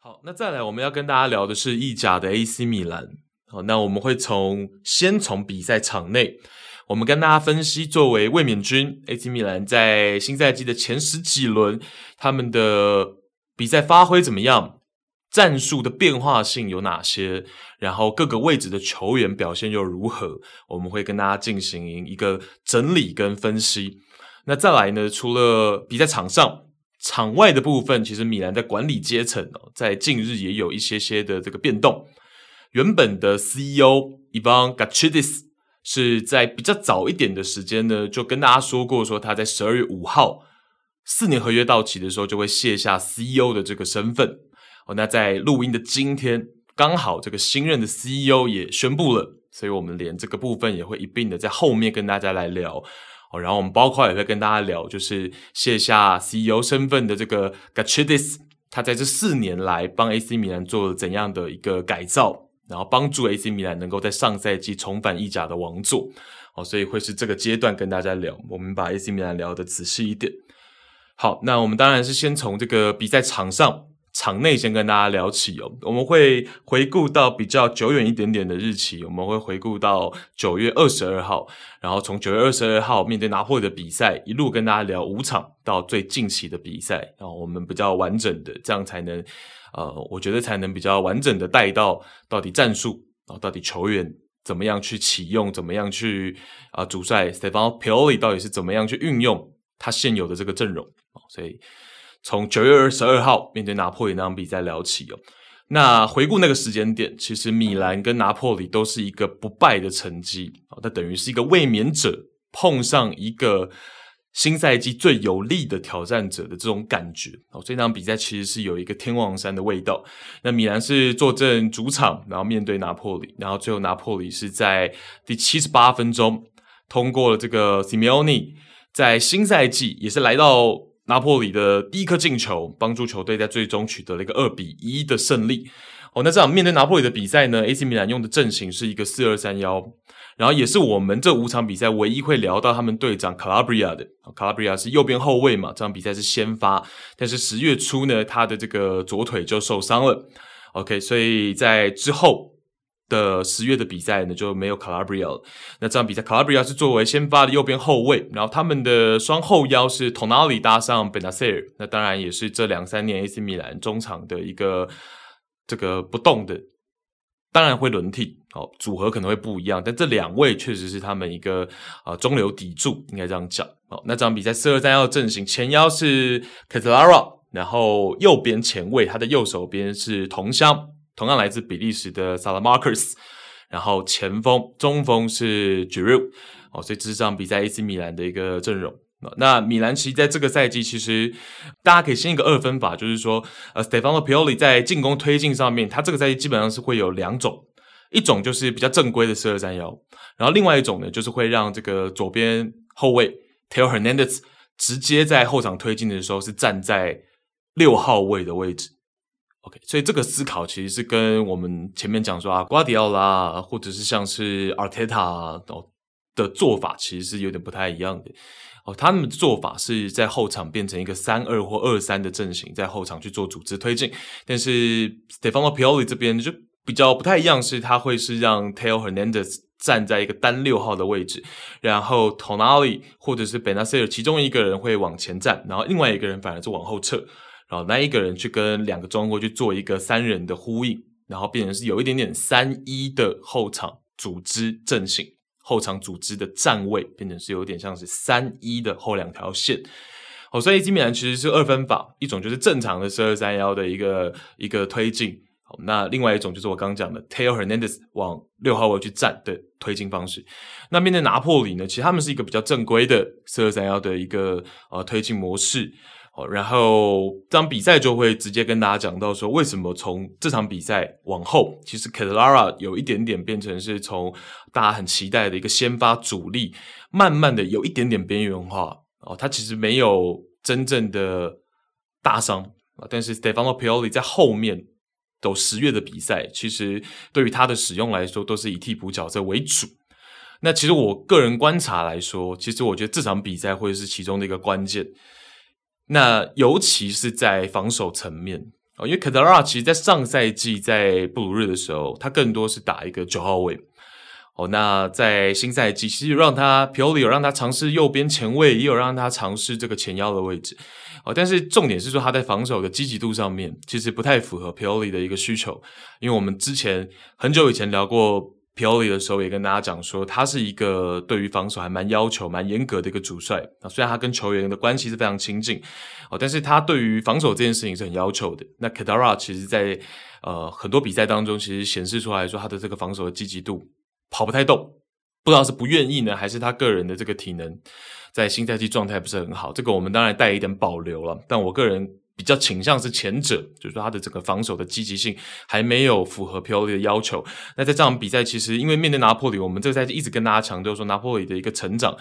好，那再来我们要跟大家聊的是意甲的 AC 米兰。好，那我们会从先从比赛场内，我们跟大家分析作为卫冕军 AC 米兰在新赛季的前十几轮，他们的比赛发挥怎么样，战术的变化性有哪些，然后各个位置的球员表现又如何，我们会跟大家进行一个整理跟分析。那再来呢，除了比赛场上。场外的部分，其实米兰在管理阶层哦，在近日也有一些些的这个变动。原本的 CEO Ivan Gatsidis 是在比较早一点的时间呢，就跟大家说过，说他在十二月五号四年合约到期的时候，就会卸下 CEO 的这个身份。哦，那在录音的今天，刚好这个新任的 CEO 也宣布了，所以我们连这个部分也会一并的在后面跟大家来聊。哦，然后我们包括也会跟大家聊，就是卸下 CEO 身份的这个 Gatsidis，他在这四年来帮 AC 米兰做了怎样的一个改造，然后帮助 AC 米兰能够在上赛季重返意甲的王座。哦，所以会是这个阶段跟大家聊，我们把 AC 米兰聊得仔细一点。好，那我们当然是先从这个比赛场上。场内先跟大家聊起哦，我们会回顾到比较久远一点点的日期，我们会回顾到九月二十二号，然后从九月二十二号面对拿破的比赛，一路跟大家聊五场到最近期的比赛，然后我们比较完整的，这样才能，呃，我觉得才能比较完整的带到到底战术，然后到底球员怎么样去启用，怎么样去啊、主帅 Stefano Pioli 到底是怎么样去运用他现有的这个阵容，所以。从九月二十二号面对拿破里那场比赛聊起哦，那回顾那个时间点，其实米兰跟拿破里都是一个不败的成绩啊，那等于是一个卫冕者碰上一个新赛季最有力的挑战者的这种感觉哦，这场比赛其实是有一个天王山的味道。那米兰是坐镇主场，然后面对拿破里，然后最后拿破里是在第七十八分钟通过了这个 Simeone，在新赛季也是来到。拿破里的第一颗进球，帮助球队在最终取得了一个二比一的胜利。哦，那这场面对拿破里的比赛呢，AC 米兰用的阵型是一个四二三幺，然后也是我们这五场比赛唯一会聊到他们队长 Calabria 的。Calabria 是右边后卫嘛，这场比赛是先发，但是十月初呢，他的这个左腿就受伤了。OK，所以在之后。的十月的比赛呢，就没有 Calabria 了。那这场比赛，Calabria 是作为先发的右边后卫，然后他们的双后腰是 Tonali 搭上 Bennacer。那当然也是这两三年 AC 米兰中场的一个这个不动的，当然会轮替，好组合可能会不一样，但这两位确实是他们一个啊、中流砥柱，应该这样讲。好，那这场比赛四二三幺阵型，前腰是 c a t a l a r a 然后右边前卫他的右手边是同乡。同样来自比利时的 Salamakers，然后前锋、中锋是 Giroud 哦，所以这是这场比赛 AC 米兰的一个阵容。那米兰其实在这个赛季，其实大家可以先一个二分法，就是说，呃，Stefano Pioli 在进攻推进上面，他这个赛季基本上是会有两种，一种就是比较正规的四二三幺，然后另外一种呢，就是会让这个左边后卫 Theo Hernandez 直接在后场推进的时候是站在六号位的位置。OK，所以这个思考其实是跟我们前面讲说啊，瓜迪奥拉或者是像是阿特塔哦的做法，其实是有点不太一样的哦。他们的做法是在后场变成一个三二或二三的阵型，在后场去做组织推进。但是 Stefano Pioli 这边就比较不太一样，是他会是让 Theo Hernandez 站在一个单六号的位置，然后 Tonali 或者是 Bennacer 其中一个人会往前站，然后另外一个人反而是往后撤。然后那一个人去跟两个中卫去做一个三人的呼应，然后变成是有一点点三一的后场组织阵型，后场组织的站位变成是有点像是三一的后两条线。好，所以 AC 米兰其实是二分法，一种就是正常的四二三幺的一个一个推进，好，那另外一种就是我刚刚讲的 Theo Hernandez 往六号位去站的推进方式。那面对拿破里呢，其实他们是一个比较正规的四二三幺的一个呃推进模式。然后这场比赛就会直接跟大家讲到说，为什么从这场比赛往后，其实 kelara 有一点点变成是从大家很期待的一个先发主力，慢慢的有一点点边缘化哦，他其实没有真正的大伤啊，但是 Stefano Pioli 在后面都十月的比赛，其实对于他的使用来说，都是以替补角色为主。那其实我个人观察来说，其实我觉得这场比赛会是其中的一个关键。那尤其是在防守层面哦，因为 Kadara 其实在上赛季在布鲁日的时候，他更多是打一个九号位哦。那在新赛季，其实让他 Pioli 有让他尝试右边前卫，也有让他尝试这个前腰的位置哦。但是重点是说他在防守的积极度上面，其实不太符合 Pioli 的一个需求，因为我们之前很久以前聊过。Pioli 的时候也跟大家讲说，他是一个对于防守还蛮要求、蛮严格的一个主帅啊。虽然他跟球员的关系是非常亲近哦，但是他对于防守这件事情是很要求的。那 Cattarara 其实在呃很多比赛当中，其实显示出来说他的这个防守的积极度跑不太动，不知道是不愿意呢，还是他个人的这个体能在新赛季状态不是很好。这个我们当然带一点保留了，但我个人。比较倾向是前者，就是说他的整个防守的积极性还没有符合 Pioli 的要求。那在这场比赛，其实因为面对拿破里，我们这个赛季一直跟大家强调说，拿破里的一个成长，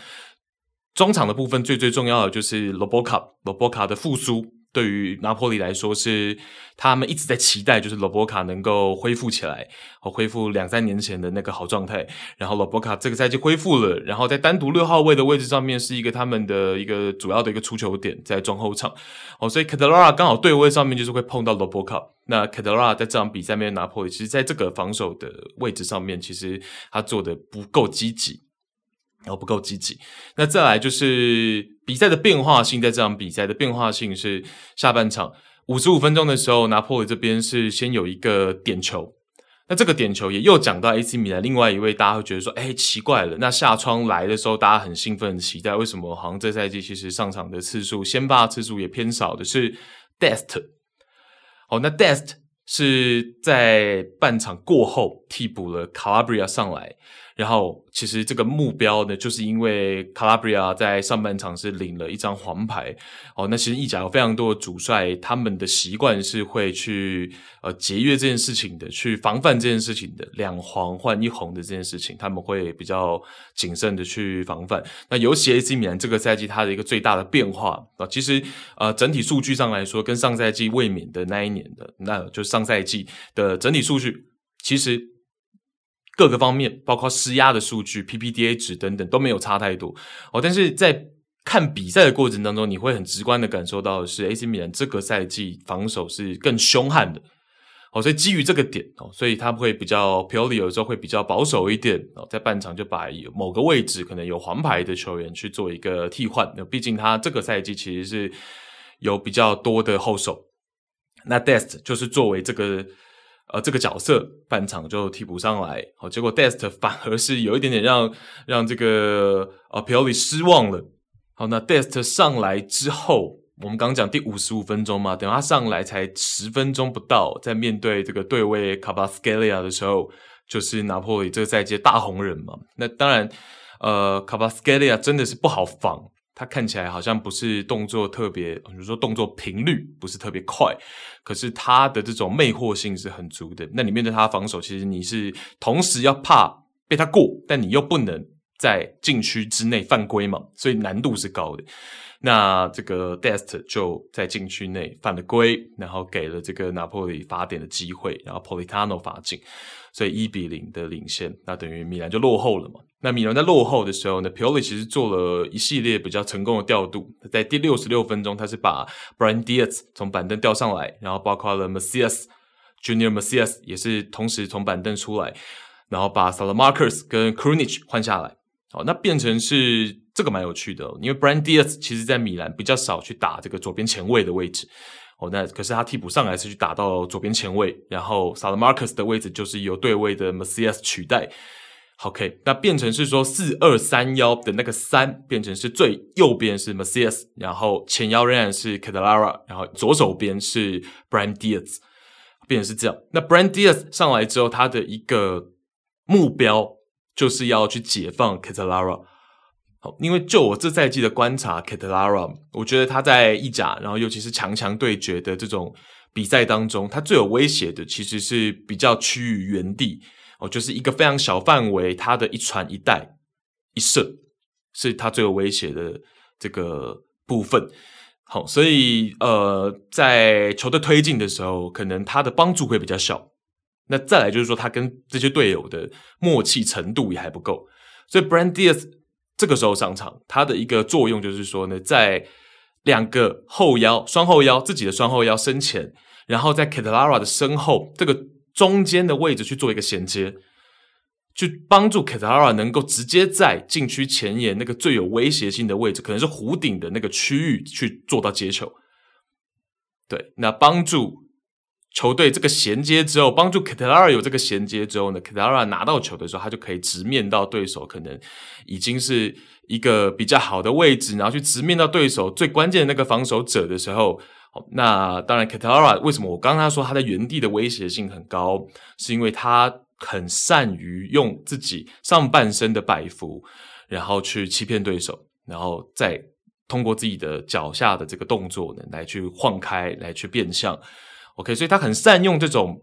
中场的部分最最重要的就是罗伯卡，罗伯卡的复苏。对于拿破里来说，是他们一直在期待，就是罗伯卡能够恢复起来，和恢复两三年前的那个好状态。然后罗伯卡这个赛季恢复了，然后在单独六号位的位置上面是一个他们的一个主要的一个出球点，在中后场。哦，所以 Cattarara 刚好对位上面就是会碰到罗伯卡。那 Cattarara 在这场比赛面拿破里，其实在这个防守的位置上面，其实他做的不够积极。然后不够积极，那再来就是比赛的变化性，在这场比赛的变化性是下半场五十五分钟的时候，拿破仑这边是先有一个点球，那这个点球也又讲到 AC 米兰另外一位，大家会觉得说，哎，奇怪了，那下窗来的时候，大家很兴奋很期待，为什么好像这赛季其实上场的次数，先发次数也偏少的是 Dest，哦，那 Dest 是在半场过后替补了 Calabria 上来。然后，其实这个目标呢，就是因为 Calabria 在上半场是领了一张黄牌哦。那其实意甲有非常多的主帅，他们的习惯是会去呃节约这件事情的，去防范这件事情的，两黄换一红的这件事情，他们会比较谨慎的去防范。那尤其 AC 米兰这个赛季它的一个最大的变化啊，其实呃整体数据上来说，跟上赛季卫冕的那一年的，那就上赛季的整体数据，其实。各个方面，包括施压的数据、PPDA 值等等都没有差太多哦。但是在看比赛的过程当中，你会很直观的感受到的是，AC 米兰这个赛季防守是更凶悍的哦。所以基于这个点哦，所以他会比较 Pioli 有时候会比较保守一点哦，在半场就把某个位置可能有黄牌的球员去做一个替换。那毕竟他这个赛季其实是有比较多的后手，那 Dest 就是作为这个。呃，这个角色半场就替补上来，好，结果 Dest 反而是有一点点让让这个呃 Pioli 失望了。好，那 Dest 上来之后，我们刚讲第五十五分钟嘛，等他上来才十分钟不到，在面对这个对位 Kvaratskhelia 的时候，就是拿破里这个赛季大红人嘛。那当然，呃，Kvaratskhelia 真的是不好防。他看起来好像不是动作特别，比如说动作频率不是特别快，可是他的这种魅惑性是很足的。那你面对他的防守，其实你是同时要怕被他过，但你又不能在禁区之内犯规嘛，所以难度是高的。那这个 Dest 就在禁区内犯了规，然后给了这个拿破里罚点的机会，然后 Politano 罚进，所以一比零的领先，那等于米兰就落后了嘛。那米兰在落后的时候呢，Pioli 其实做了一系列比较成功的调度。在第六十六分钟，他是把 Brian Diaz 从板凳调上来，然后包括了 Macias Junior Macias 也是同时从板凳出来，然后把 Salamakers 跟 k r u n i c h 换下来。好，那变成是这个蛮有趣的，因为 Brian Diaz 其实在米兰比较少去打这个左边前卫的位置。哦，那可是他替补上来是去打到左边前卫，然后 Salamakers 的位置就是由对位的 Macias 取代。OK，那变成是说四二三幺的那个三变成是最右边是 Macias，然后前腰仍然是 Catalara，然后左手边是 b r a n d i a z 变成是这样。那 b r a n d i a z 上来之后，他的一个目标就是要去解放 Cattarara。好，因为就我这赛季的观察，Cattarara，我觉得他在意甲，然后尤其是强强对决的这种比赛当中，他最有威胁的其实是比较趋于原地。哦，就是一个非常小范围，他的一传一带一射，是他最有威胁的这个部分。好，所以呃，在球队推进的时候，可能他的帮助会比较小。那再来就是说，他跟这些队友的默契程度也还不够。所以 Brand Diaz 这个时候上场，他的一个作用就是说呢，在两个后腰、双后腰自己的双后腰身前，然后在 Catalara 的身后这个中间的位置去做一个衔接。去帮助 Catalara 能够直接在禁区前沿那个最有威胁性的位置，可能是弧顶的那个区域去做到接球。对，那帮助球队这个衔接之后，帮助 Catalara 有这个衔接之后呢，Catalara 拿到球的时候，他就可以直面到对手，可能已经是一个比较好的位置，然后去直面到对手最关键的那个防守者的时候。好那当然 Catalara 为什么我刚刚说他在原地的威胁性很高，是因为他。很善于用自己上半身的摆幅，然后去欺骗对手，然后再通过自己的脚下的这个动作呢，来去晃开，来去变向。OK，所以他很善用这种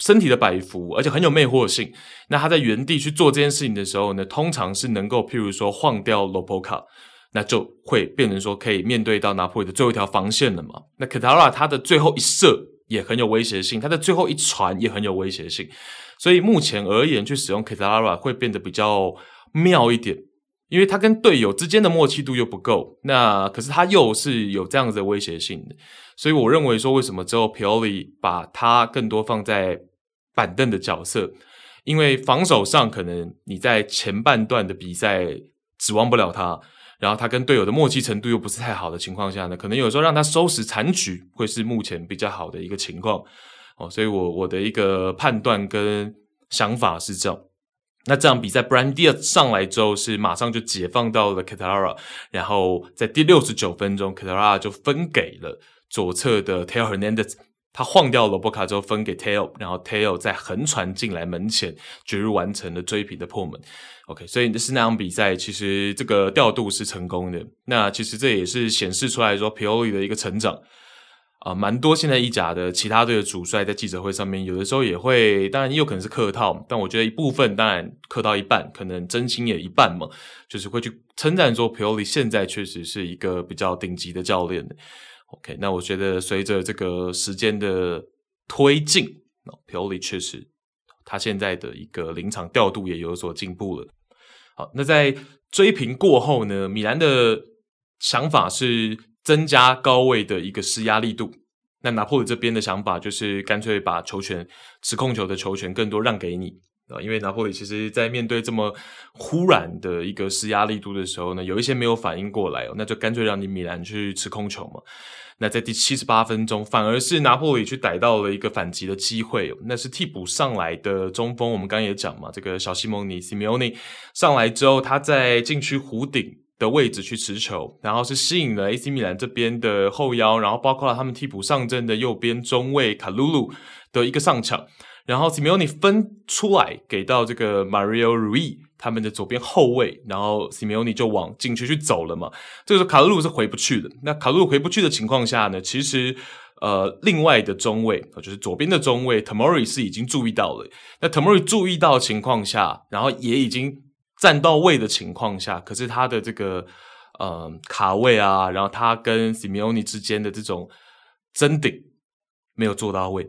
身体的摆幅，而且很有魅惑性。那他在原地去做这件事情的时候呢，通常是能够，譬如说晃掉 Lobotka，那就会变成说可以面对到拿破里的最后一条防线了嘛。那 Catalara 他的最后一射也很有威胁性，他的最后一传也很有威胁性。所以目前而言，去使用 Catalara 会变得比较妙一点，因为他跟队友之间的默契度又不够，那可是他又是有这样子的威胁性的，所以我认为说，为什么之后 Pioli 把他更多放在板凳的角色，因为防守上可能你在前半段的比赛指望不了他，然后他跟队友的默契程度又不是太好的情况下呢，可能有时候让他收拾残局会是目前比较好的一个情况。哦，所以我我的一个判断跟想法是这样。那这场比赛，Brandi 上来之后是马上就解放到了 Catalara，然后在第六十九分钟，Catalara 就分给了左侧的 Theo Hernandez，他晃掉了罗伯卡之后分给 Teo，然后 Teo 再横传进来门前，绝入完成了追平的破门。OK，所以这是那场比赛，其实这个调度是成功的。那其实这也是显示出来说 Pioli 的一个成长。啊，蛮多现在意甲的其他队的主帅在记者会上面，有的时候也会，当然也有可能是客套，但我觉得一部分当然客套一半，可能真心也一半嘛，就是会去称赞说皮奥利现在确实是一个比较顶级的教练。OK，那我觉得随着这个时间的推进，那皮奥利确实他现在的一个临场调度也有所进步了。好，那在追平过后呢，米兰的想法是。增加高位的一个施压力度。那拿破仑这边的想法就是干脆把球权、持控球的球权更多让给你啊，因为拿破仑其实在面对这么忽然的一个施压力度的时候呢，有一些没有反应过来哦，那就干脆让你米兰去持控球嘛。那在第七十八分钟，反而是拿破里去逮到了一个反击的机会，那是替补上来的中锋，我们刚刚也讲嘛，这个小西蒙尼 （Simone） 上来之后，他在禁区弧顶。的位置去持球，然后是吸引了 AC 米兰这边的后腰，然后包括了他们替补上阵的右边中卫卡鲁鲁的一个上抢，然后 Simeone 分出来给到这个 Mario Rui 他们的左边后卫，然后 Simeone 就往禁区去走了嘛。这个时候卡鲁鲁是回不去的。那卡鲁鲁回不去的情况下呢，其实呃另外的中卫就是左边的中卫 Tomori 是已经注意到了。那 Tomori 注意到的情况下，然后也已经。站到位的情况下，可是他的这个呃卡位啊，然后他跟 Simeone 之间的这种争顶没有做到位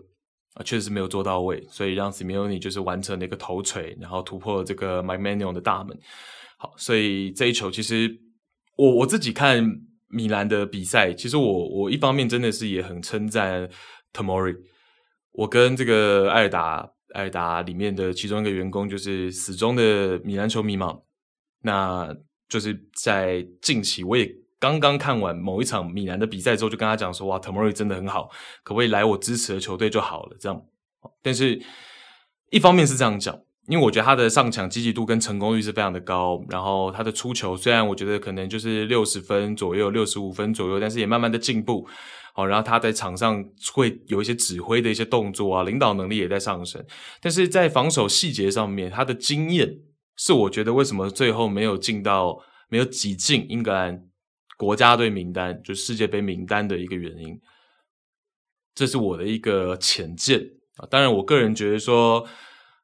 啊，确实没有做到位，所以让 Simeone 就是完成了一个头锤，然后突破了这个 Mike Maignan 的大门。好，所以这一球其实我我自己看米兰的比赛，其实我我一方面真的是也很称赞 Tomori，我跟这个艾尔达。艾尔达里面的其中一个员工就是死忠的米兰球迷嘛，那就是在近期我也刚刚看完某一场米兰的比赛之后，就跟他讲说：“哇，Tomori 真的很好，可不可以来我支持的球队就好了？”这样，但是一方面是这样讲，因为我觉得他的上抢积极度跟成功率是非常的高，然后他的出球虽然我觉得可能就是六十分左右、六十五分左右，但是也慢慢的进步。好，然后他在场上会有一些指挥的一些动作啊，领导能力也在上升。但是在防守细节上面，他的经验是我觉得为什么最后没有进到、没有挤进英格兰国家队名单，就世界杯名单的一个原因。这是我的一个浅见啊。当然，我个人觉得说，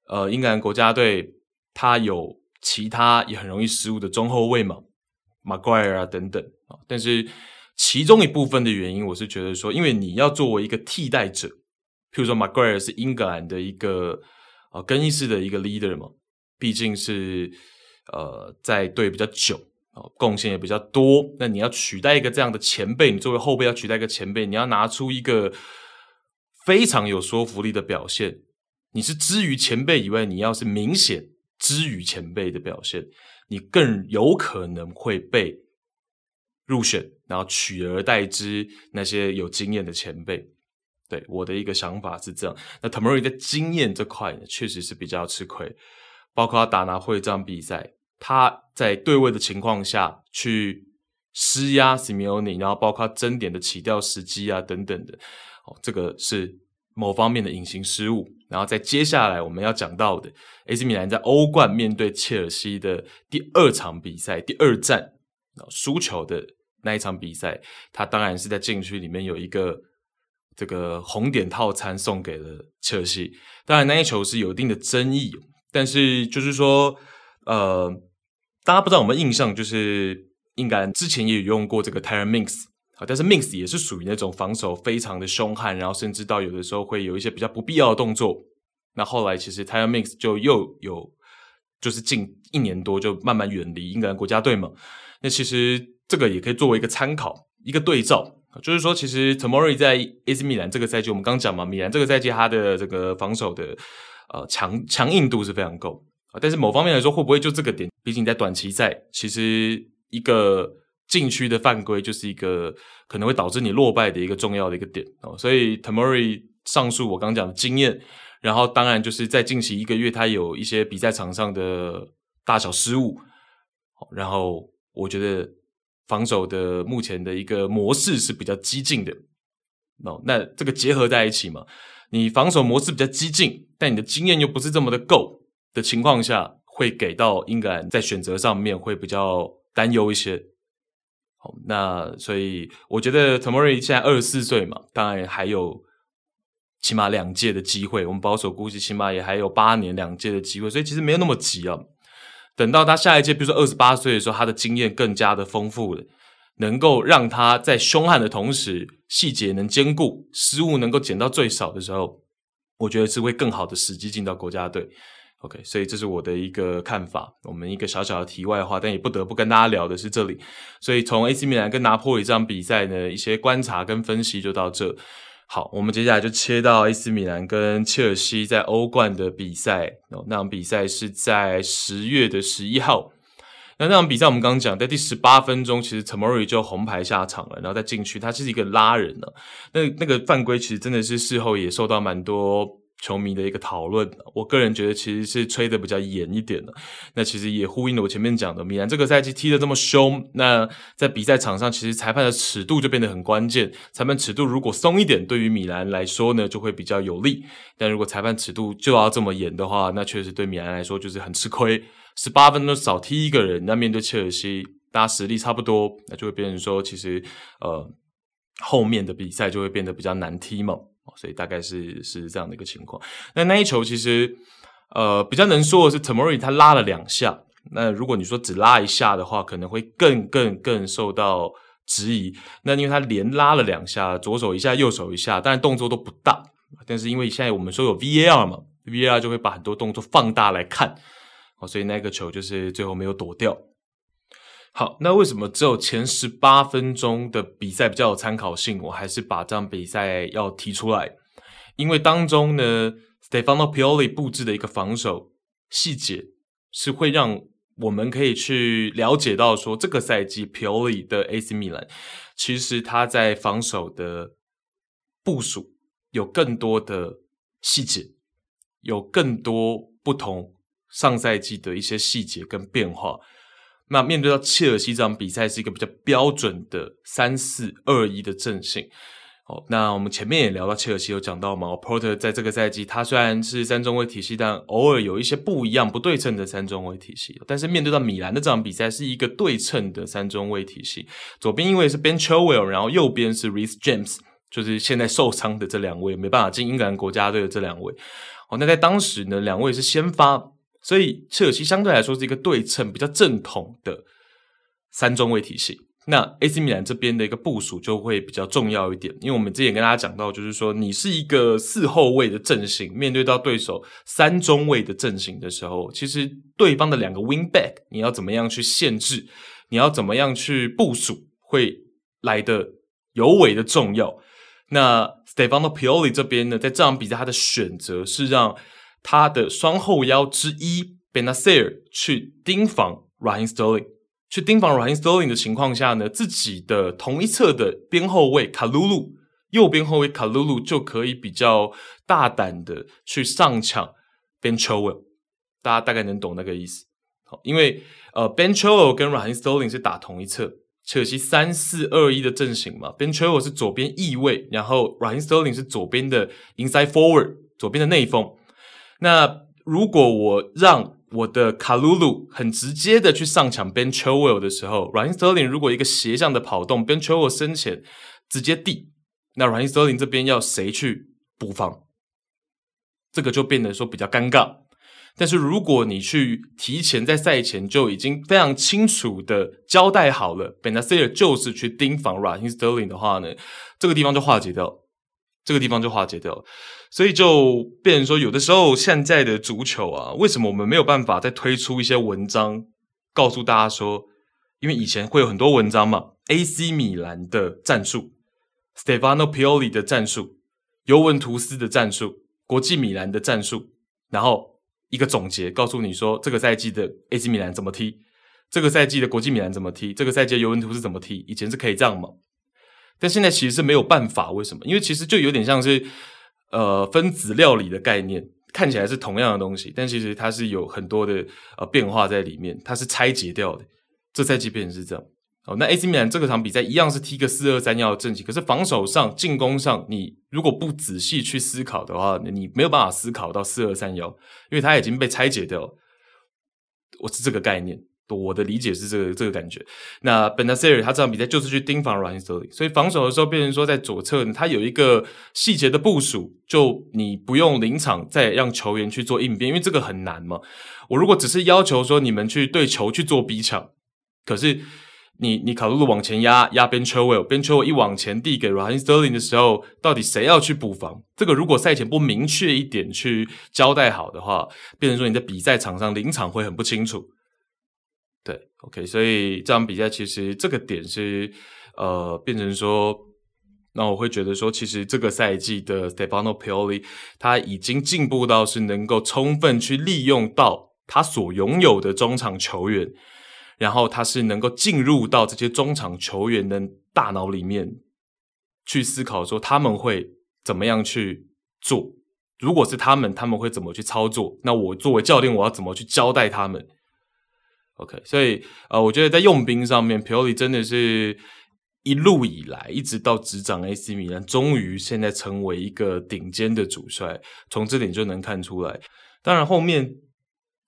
呃，英格兰国家队他有其他也很容易失误的中后卫嘛，马奎尔啊等等啊，但是。其中一部分的原因，我是觉得说，因为你要作为一个替代者，譬如说 Maguire 是英格兰的一个呃更衣室的一个 leader 嘛，毕竟是呃在队比较久哦，贡献也比较多。那你要取代一个这样的前辈，你作为后辈要取代一个前辈，你要拿出一个非常有说服力的表现。你是之于前辈以外，你要是明显之于前辈的表现，你更有可能会被入选，然后取而代之那些有经验的前辈。对，我的一个想法是这样。那 Tomori 的经验这块，确实是比较吃亏。包括他打拿会这场比赛，他在对位的情况下去施压 Simeone，然后包括争点的起吊时机啊等等的，哦，这个是某方面的隐形失误。然后在接下来我们要讲到的，AC 米兰在欧冠面对切尔西的第二场比赛，第二战，输球的那一场比赛，他当然是在禁区里面有一个这个红点套餐送给了切尔西。当然那一球是有一定的争议，但是就是说，呃，大家不知道有没有印象，就是英格兰之前也有用过这个 Tyrone Mings。但是 Mings 也是属于那种防守非常的凶悍，然后甚至到有的时候会有一些比较不必要的动作。那后来其实 Tyrone Mings 就又有，就是近一年多就慢慢远离英格兰国家队嘛。那其实这个也可以作为一个参考，一个对照，就是说其实 Tomori 在 AC 米兰这个赛季，我们刚讲嘛，米兰这个赛季他的这个防守的呃强强硬度是非常够啊。但是某方面来说，会不会就这个点？毕竟在短期赛，其实一个。禁区的犯规就是一个可能会导致你落败的一个重要的一个点哦，所以 Tomori 上述我刚讲的经验，然后当然就是在近期一个月他有一些比赛场上的大小失误，然后我觉得防守的目前的一个模式是比较激进的哦，那这个结合在一起嘛，你防守模式比较激进，但你的经验又不是这么的够的情况下，会给到英格兰在选择上面会比较担忧一些。好，那所以我觉得 Tomori 现在二十四岁嘛，当然还有起码两届的机会。我们保守估计，起码也还有八年两届的机会，所以其实没有那么急啊。等到他下一届，比如说二十八岁的时候，他的经验更加的丰富了，能够让他在凶悍的同时，细节能兼顾，失误能够减到最少的时候，我觉得是会更好的时机进到国家队。OK，所以这是我的一个看法。我们一个小小的题外话，但也不得不跟大家聊的是这里。所以从 AC 米兰跟拿破里这场比赛呢，一些观察跟分析就到这。好，我们接下来就切到 AC 米兰跟切尔西在欧冠的比赛。哦，那场比赛是在十月的十一号。那那场比赛我们刚刚讲，在第十八分钟，其实 Tomori 就红牌下场了，然后再进去，他是一个拉人呢。那那个犯规其实真的是事后也受到蛮多。球迷的一个讨论，我个人觉得其实是吹的比较严一点的。那其实也呼应了我前面讲的，米兰这个赛季踢得这么凶，那在比赛场上，其实裁判的尺度就变得很关键。裁判尺度如果松一点，对于米兰来说呢，就会比较有利。但如果裁判尺度就要这么严的话，那确实对米兰来说就是很吃亏。十八分钟少踢一个人，那面对切尔西，大家实力差不多，那就会变成说，其实呃后面的比赛就会变得比较难踢嘛。所以大概是是这样的一个情况。那那一球其实，呃，比较能说的是 Tomori 他拉了两下。那如果你说只拉一下的话，可能会更更更受到质疑。那因为他连拉了两下，左手一下，右手一下，当然动作都不大。但是因为现在我们说有 VAR 嘛，VAR 就会把很多动作放大来看。哦，所以那个球就是最后没有躲掉。好，那为什么只有前十八分钟的比赛比较有参考性？我还是把这场比赛要提出来，因为当中呢，Stefano Pioli 布置的一个防守细节，是会让我们可以去了解到说，这个赛季 Pioli 的 AC 米兰，其实他在防守的部署有更多的细节，有更多不同上赛季的一些细节跟变化。那面对到切尔西这场比赛是一个比较标准的三四二一的阵型。哦，那我们前面也聊到切尔西有讲到嘛，Porter 在这个赛季他虽然是三中卫体系，但偶尔有一些不一样、不对称的三中卫体系。但是面对到米兰的这场比赛是一个对称的三中卫体系，左边因为是 Ben Chilwell，然后右边是 Reece James，就是现在受伤的这两位没办法进英格兰国家队的这两位。哦，那在当时呢，两位是先发。所以切尔西相对来说是一个对称、比较正统的三中卫体系。那 AC 米兰这边的一个部署就会比较重要一点，因为我们之前跟大家讲到，就是说你是一个四后卫的阵型，面对到对手三中卫的阵型的时候，其实对方的两个 wing back，你要怎么样去限制，你要怎么样去部署，会来得尤为的重要。那 Stefano Pioli 这边呢，在这场比赛他的选择是让他的双后腰之一 Bennacer 去盯防 Ryan Sterling。去盯防 Ryan Sterling 的情况下呢，自己的同一侧的边后卫卡鲁鲁，右边后卫卡鲁鲁就可以比较大胆的去上抢 Ben Chilwell，大家大概能懂那个意思。好，因为呃 Ben Chilwell 跟 Ryan Sterling 是打同一侧，切尔西三四二一的阵型嘛，Ben Chilwell 是左边翼卫，然后 Ryan Sterling 是左边的 inside forward，左边的内锋。那如果我让我的卡鲁鲁很直接的去上抢 Ben Chilwell 的时候，Raheem Sterling 如果一个斜向的跑动，Ben Chilwell 身前直接递，那 Raheem Sterling 这边要谁去补防？这个就变得说比较尴尬。但是如果你去提前在赛前就已经非常清楚的交代好了，Bennacer 就是去盯防 Raheem Sterling 的话呢，这个地方就化解掉。这个地方就化解掉了，所以就变成说，有的时候现在的足球啊，为什么我们没有办法再推出一些文章，告诉大家说，因为以前会有很多文章嘛，AC 米兰的战术，Stefano Pioli 的战术，尤文图斯的战术，国际米兰的战术，然后一个总结，告诉你说这个赛季的 AC 米兰怎么踢，这个赛季的国际米兰怎么踢，这个赛季的尤文图斯怎么踢，以前是可以这样嘛。但现在其实是没有办法，为什么？因为其实就有点像是，呃，分子料理的概念，看起来是同样的东西，但其实它是有很多的呃变化在里面，它是拆解掉的。这赛季变成是这样。哦，那 AC 米兰这个场比赛一样是踢个四二三幺的阵型，可是防守上、进攻上，你如果不仔细去思考的话，你没有办法思考到四二三幺，因为它已经被拆解掉了。我是这个概念。我的理解是这个这个感觉。那 Bennacer 他这场比赛就是去盯防 Raheem Sterling，所以防守的时候变成说在左侧，他有一个细节的部署，就你不用临场再让球员去做应变，因为这个很难嘛。我如果只是要求说你们去对球去做逼抢，可是你你卡鲁鲁往前压压 Ben Chilwell，Ben Chilwell 一往前递给 Raheem Sterling 的时候，到底谁要去补防？这个如果赛前不明确一点去交代好的话，变成说你在比赛场上临场会很不清楚。，OK，所以这场比赛其实这个点是，呃，变成说，那我会觉得说，其实这个赛季的 Stefano Pioli 他已经进步到是能够充分去利用到他所拥有的中场球员，然后他是能够进入到这些中场球员的大脑里面去思考，说他们会怎么样去做，如果是他们，他们会怎么去操作，那我作为教练，我要怎么去交代他们？？OK，所以呃，我觉得在用兵上面，Pioli 真的是一路以来，一直到执掌 AC 米兰，终于现在成为一个顶尖的主帅，从这点就能看出来。当然，后面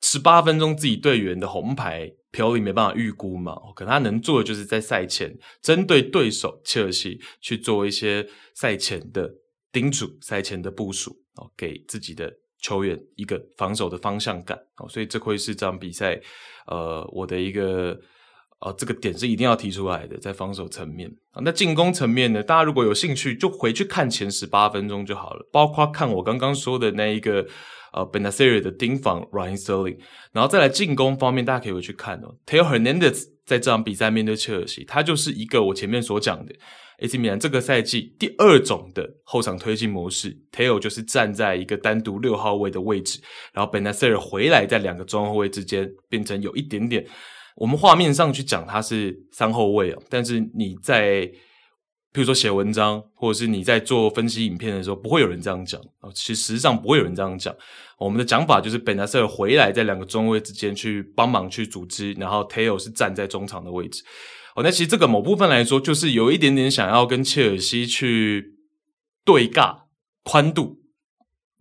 十八分钟自己队员的红牌，Pioli 没办法预估嘛，可他能做的就是在赛前针对对手切尔西去做一些赛前的叮嘱、赛前的部署，哦，给自己的。球员一个防守的方向感哦，所以这会是这场比赛，呃，我的一个呃这个点是一定要提出来的，在防守层面。那进攻层面呢，大家如果有兴趣，就回去看前十八分钟就好了，包括看我刚刚说的那一个呃 Benazir 的盯防 Ryan Sterling，然后再来进攻方面，大家可以回去看哦。Theo Hernandez 在这场比赛面对切尔西，他就是一个我前面所讲的。AC 米兰这个赛季第二种的后场推进模式，Theo 就是站在一个单独六号位的位置，然后 Bennacer 回来在两个中后卫之间，变成有一点点，我们画面上去讲他是三后卫哦，但是你在譬如说写文章或者是你在做分析影片的时候，不会有人这样讲。啊，其实实上不会有人这样讲，我们的讲法就是本纳塞尔回来在两个中位之间去帮忙去组织，然后 Theo 是站在中场的位置。哦，那其实这个某部分来说，就是有一点点想要跟切尔西去对尬宽度，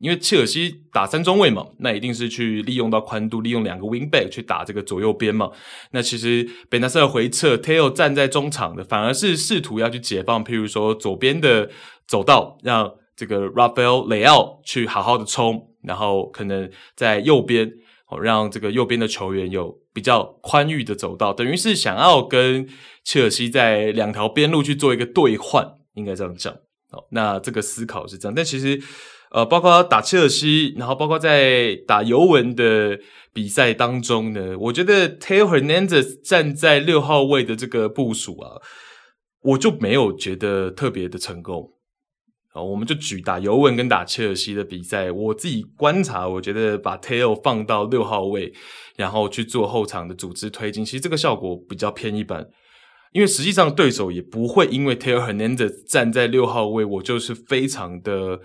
因为切尔西打三中卫嘛，那一定是去利用到宽度，利用两个 wing back 去打这个左右边嘛。那其实贝纳塞尔回撤，Theo 站在中场的，反而是试图要去解放，譬如说左边的走道，让这个 Rafael Leao 去好好的冲，然后可能在右边。哦，让这个右边的球员有比较宽裕的走道，等于是想要跟切尔西在两条边路去做一个兑换，应该这样讲。哦，那这个思考是这样，但其实，呃，包括打切尔西，然后包括在打尤文的比赛当中呢，我觉得 Theo Hernandez 站在六号位的这个部署啊，我就没有觉得特别的成功。啊，我们就举打尤文跟打切尔西的比赛，我自己观察，我觉得把 Theo 放到六号位，然后去做后场的组织推进，其实这个效果比较偏一般。因为实际上对手也不会因为 Theo Hernandez 站在六号位，我就是非常的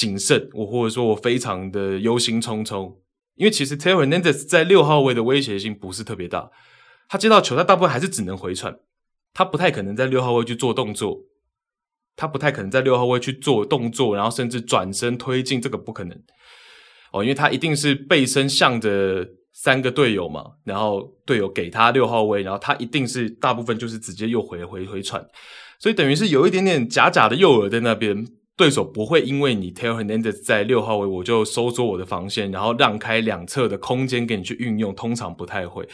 谨慎，我或者说我非常的忧心忡忡。因为其实 Theo Hernandez 在六号位的威胁性不是特别大，他接到球，他大部分还是只能回传，他不太可能在六号位去做动作。他不太可能在六号位去做动作，然后甚至转身推进，这个不可能哦，因为他一定是背身向着三个队友嘛，然后队友给他六号位，然后他一定是大部分就是直接又回回回传，所以等于是有一点点假假的诱饵在那边，对手不会因为你 tail Hernandez 在六号位，我就收缩我的防线，然后让开两侧的空间给你去运用，通常不太会。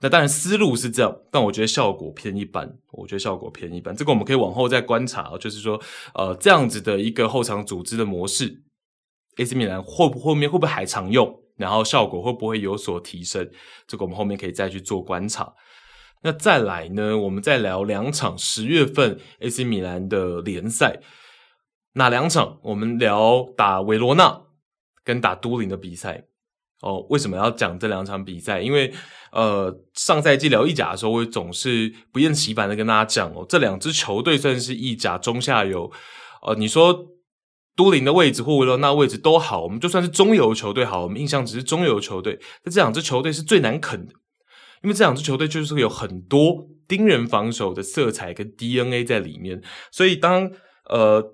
那当然思路是这样，但我觉得效果偏一般。我觉得效果偏一般，这个我们可以往后再观察。就是说，呃，这样子的一个后场组织的模式，AC 米兰会不后面会不会还常用？然后效果会不会有所提升？这个我们后面可以再去做观察。那再来呢，我们再聊两场十月份 AC 米兰的联赛，哪两场？我们聊打维罗纳跟打都灵的比赛。哦，为什么要讲这两场比赛？因为呃，上赛季聊意甲的时候，我总是不厌其烦的跟大家讲哦，这两支球队算是意甲中下游。呃，你说都灵的位置或维罗纳位置都好，我们就算是中游球队好，我们印象只是中游球队。那这两支球队是最难啃的，因为这两支球队就是有很多盯人防守的色彩跟 DNA 在里面，所以当呃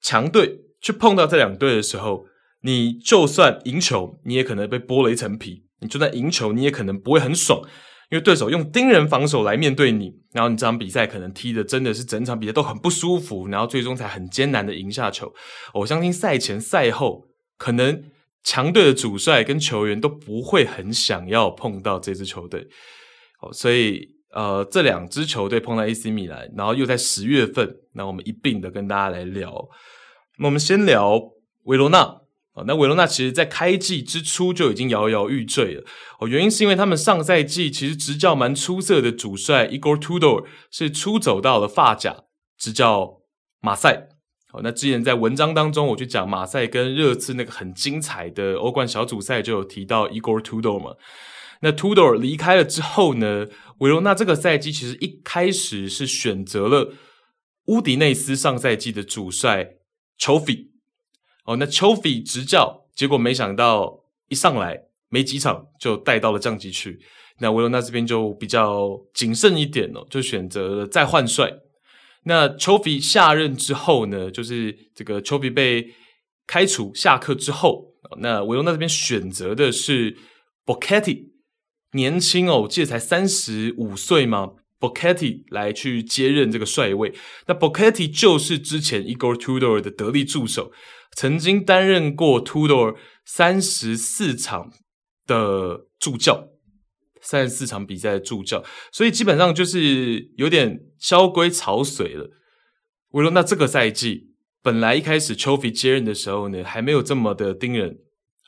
强队去碰到这两队的时候。你就算赢球，你也可能被剥了一层皮；你就算赢球，你也可能不会很爽，因为对手用盯人防守来面对你，然后你这场比赛可能踢的真的是整场比赛都很不舒服，然后最终才很艰难的赢下球。我相信赛前赛后，可能强队的主帅跟球员都不会很想要碰到这支球队。哦，所以呃，这两支球队碰到 AC 米兰，然后又在十月份，那我们一并的跟大家来聊。那我们先聊维罗纳。哦，那维罗纳其实在开季之初就已经摇摇欲坠了。哦，原因是因为他们上赛季其实执教蛮出色的主帅 Igor Tudor 是出走到了法甲执教马赛。哦，那之前在文章当中我就讲马赛跟热刺那个很精彩的欧冠小组赛就有提到 Igor Tudor 嘛。那 Tudor 离开了之后呢，维罗纳这个赛季其实一开始是选择了乌迪内斯上赛季的主帅 Chofi。哦，那丘比执教，结果没想到一上来没几场就带到了降级区。那维罗纳这边就比较谨慎一点哦，就选择了再换帅。那丘比下任之后呢，就是这个丘比被开除下课之后，那维罗纳这边选择的是 Boschetti，年轻哦，我记得才三十五岁嘛。Boschetti 来去接任这个帅位。那 Boschetti 就是之前 Igor Tudor 的得力助手。曾经担任过 Tudor 三十四场的助教，三十四场比赛的助教，所以基本上就是有点萧规曹随了。我说，那这个赛季本来一开始 Cioffi 接任的时候呢，还没有这么的盯人，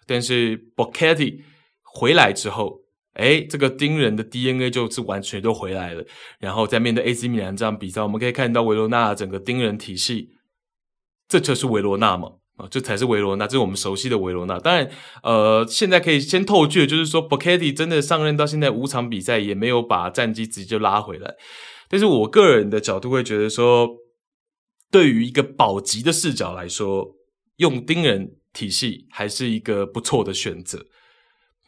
但是 Boschetti 回来之后，哎，这个盯人的 DNA 就是完全都回来了。然后在面对 AC 米兰这场比赛，我们可以看到维罗纳整个盯人体系，这就是维罗纳嘛。啊，这才是维罗纳，这是我们熟悉的维罗纳。当然，呃，现在可以先透剧就是说，Boschetti 真的上任到现在五场比赛也没有把战绩直接拉回来。但是我个人的角度会觉得说，对于一个保级的视角来说，用盯人体系还是一个不错的选择。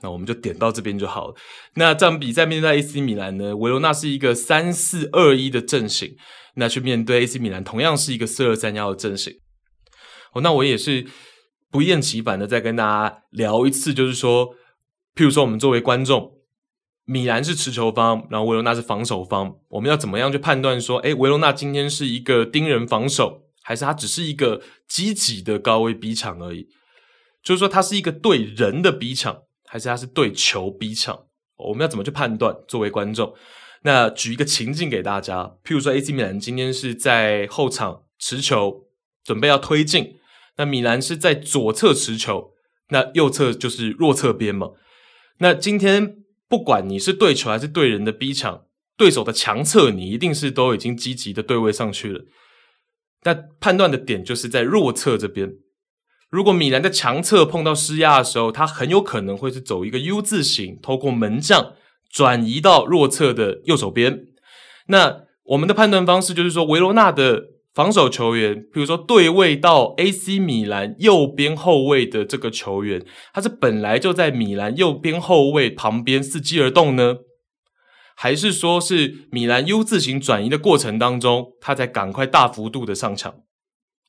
那我们就点到这边就好了。那这场比赛面对 AC 米兰呢，维罗纳是一个三四二一的阵型，那去面对 AC 米兰同样是一个四二三幺的阵型。哦，那我也是不厌其烦的再跟大家聊一次，就是说，譬如说，我们作为观众，米兰是持球方，然后维罗纳是防守方，我们要怎么样去判断说，诶，维罗纳今天是一个盯人防守，还是他只是一个积极的高位逼抢而已？就是说，他是一个对人的逼抢，还是他是对球逼抢？我们要怎么去判断？作为观众，那举一个情境给大家，譬如说 AC 米兰今天是在后场持球，准备要推进，那米兰是在左侧持球，那右侧就是弱侧边嘛。那今天不管你是对球还是对人的逼抢，对手的强侧你一定是都已经积极的对位上去了。那判断的点就是在弱侧这边。如果米兰在强侧碰到施压的时候，他很有可能会是走一个 U 字形，透过门将转移到弱侧的右手边。那我们的判断方式就是说，维罗纳的防守球员，比如说对位到 AC 米兰右边后卫的这个球员，他是本来就在米兰右边后卫旁边伺机而动呢，还是说是米兰 U 字形转移的过程当中，他在赶快大幅度的上抢？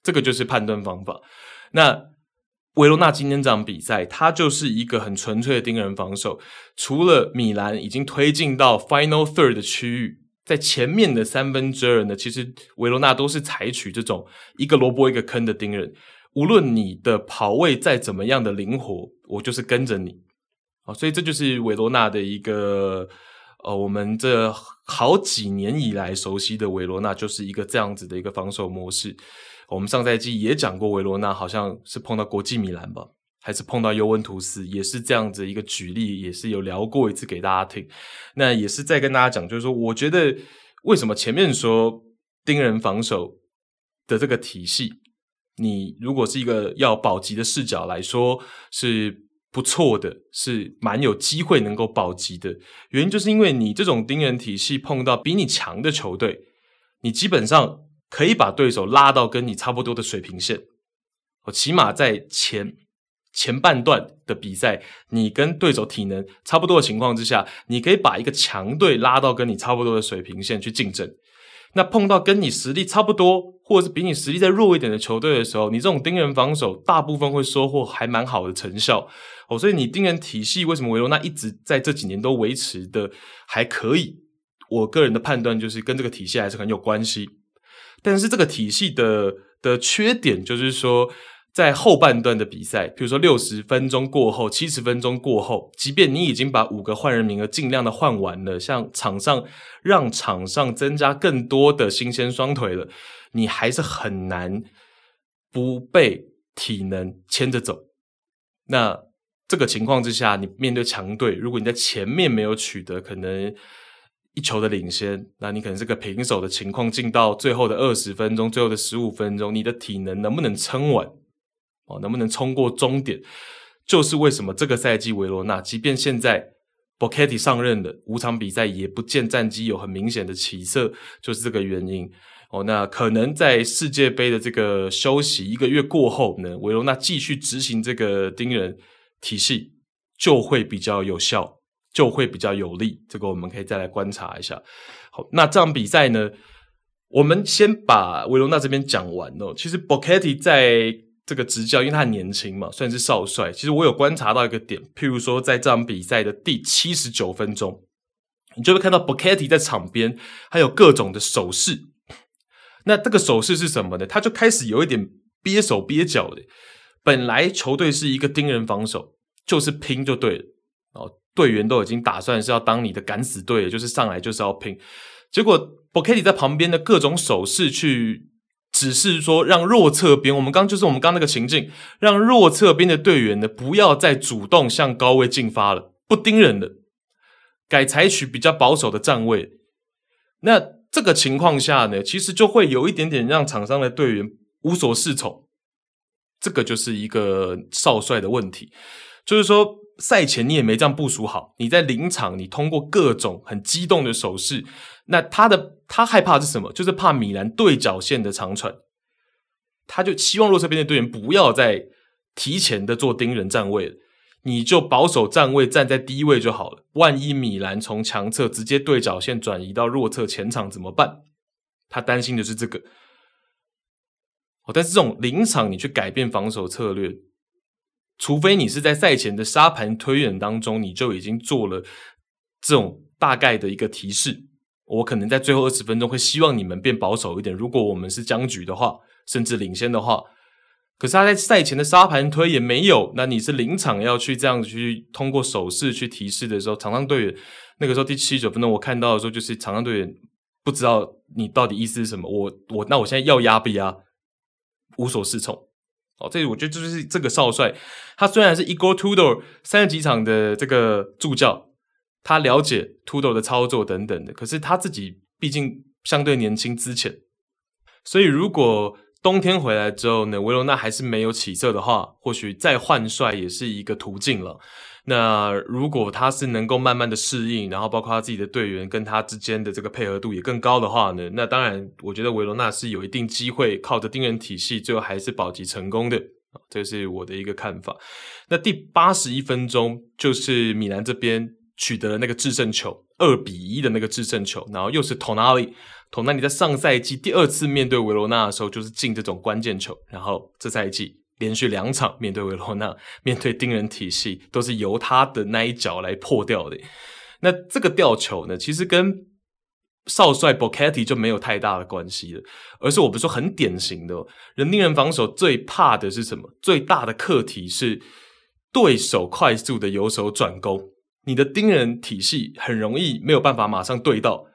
这个就是判断方法。那维罗纳今天这场比赛，它就是一个很纯粹的盯人防守。除了米兰已经推进到 final third 的区域，在前面的三分之二呢，其实维罗纳都是采取这种一个萝卜一个坑的盯人。无论你的跑位再怎么样的灵活，我就是跟着你。啊，所以这就是维罗纳的一个呃，我们这好几年以来熟悉的维罗纳，就是一个这样子的一个防守模式。我们上赛季也讲过，维罗纳好像是碰到国际米兰吧，还是碰到尤文图斯，也是这样子一个举例，也是有聊过一次给大家听。那也是在跟大家讲，就是说，我觉得为什么前面说盯人防守的这个体系，你如果是一个要保级的视角来说是不错的，是蛮有机会能够保级的原因，就是因为你这种盯人体系碰到比你强的球队，你基本上。可以把对手拉到跟你差不多的水平线，哦，起码在前前半段的比赛，你跟对手体能差不多的情况之下，你可以把一个强队拉到跟你差不多的水平线去竞争。那碰到跟你实力差不多，或者是比你实力再弱一点的球队的时候，你这种盯人防守大部分会收获还蛮好的成效哦。所以你盯人体系为什么维罗纳一直在这几年都维持的还可以？我个人的判断就是跟这个体系还是很有关系。但是这个体系的的缺点就是说，在后半段的比赛，比如说六十分钟过后、七十分钟过后，即便你已经把五个换人名额尽量的换完了，像场上让场上增加更多的新鲜双腿了，你还是很难不被体能牵着走。那这个情况之下，你面对强队，如果你在前面没有取得可能。一球的领先，那你可能是个平手的情况，进到最后的二十分钟，最后的十五分钟，你的体能能不能撑完？哦，能不能冲过终点？就是为什么这个赛季维罗纳，即便现在 Boschetti 上任了，五场比赛也不见战绩有很明显的起色，就是这个原因。哦，那可能在世界杯的这个休息一个月过后呢，维罗纳继续执行这个盯人体系，就会比较有效。就会比较有利，这个我们可以再来观察一下。好，那这场比赛呢，我们先把维罗纳这边讲完哦。其实 Boschetti 在这个执教，因为他很年轻嘛，算是少帅。其实我有观察到一个点，譬如说在这场比赛的第七十九分钟，你就会看到 Boschetti 在场边还有各种的手势。那这个手势是什么呢？他就开始有一点憋手憋脚的。本来球队是一个盯人防守，就是拼就对了。队员都已经打算是要当你的敢死队，就是上来就是要拼。结果 Boschetti 在旁边的各种手势去指示说，让弱侧边，我们刚就是我们刚那个情境，让弱侧边的队员呢不要再主动向高位进发了，不盯人了，改采取比较保守的站位。那这个情况下呢，其实就会有一点点让场上的队员无所适从。这个就是一个少帅的问题，就是说。赛前你也没这样部署好，你在临场你通过各种很激动的手势，那他的他害怕是什么？就是怕米兰对角线的长传，他就希望弱侧边的队员不要再提前的做盯人站位了，你就保守站位站在低位就好了。万一米兰从强侧直接对角线转移到弱侧前场怎么办？他担心的是这个。哦，但是这种临场你去改变防守策略。除非你是在赛前的沙盘推演当中，你就已经做了这种大概的一个提示，我可能在最后二十分钟会希望你们变保守一点。如果我们是僵局的话，甚至领先的话，可是他在赛前的沙盘推也没有。那你是临场要去这样去通过手势去提示的时候，场上队员那个时候第七九分钟我看到的时候，就是场上队员不知道你到底意思是什么。我我那我现在要压不压，无所适从。哦，这我觉得就是这个少帅，他虽然是 Igor Tudor 三十几场的这个助教，他了解秃豆的操作等等的，可是他自己毕竟相对年轻资浅，所以如果冬天回来之后呢，维罗纳还是没有起色的话，或许再换帅也是一个途径了。那如果他是能够慢慢的适应，然后包括他自己的队员跟他之间的这个配合度也更高的话呢，那当然，我觉得维罗纳是有一定机会靠着盯人体系，最后还是保级成功的。这是我的一个看法。那第八十一分钟，就是米兰这边取得了那个制胜球，二比一的那个制胜球，然后又是 Tonali，Tonali 在上赛季第二次面对维罗纳的时候，就是进这种关键球，然后这赛季。连续两场面对维罗纳，面对盯人体系，都是由他的那一脚来破掉的。那这个吊球呢，其实跟少帅 Boschetti 就没有太大的关系了，而是我们说很典型的人盯人防守最怕的是什么？最大的课题是对手快速的由守转攻，你的盯人体系很容易没有办法马上对到，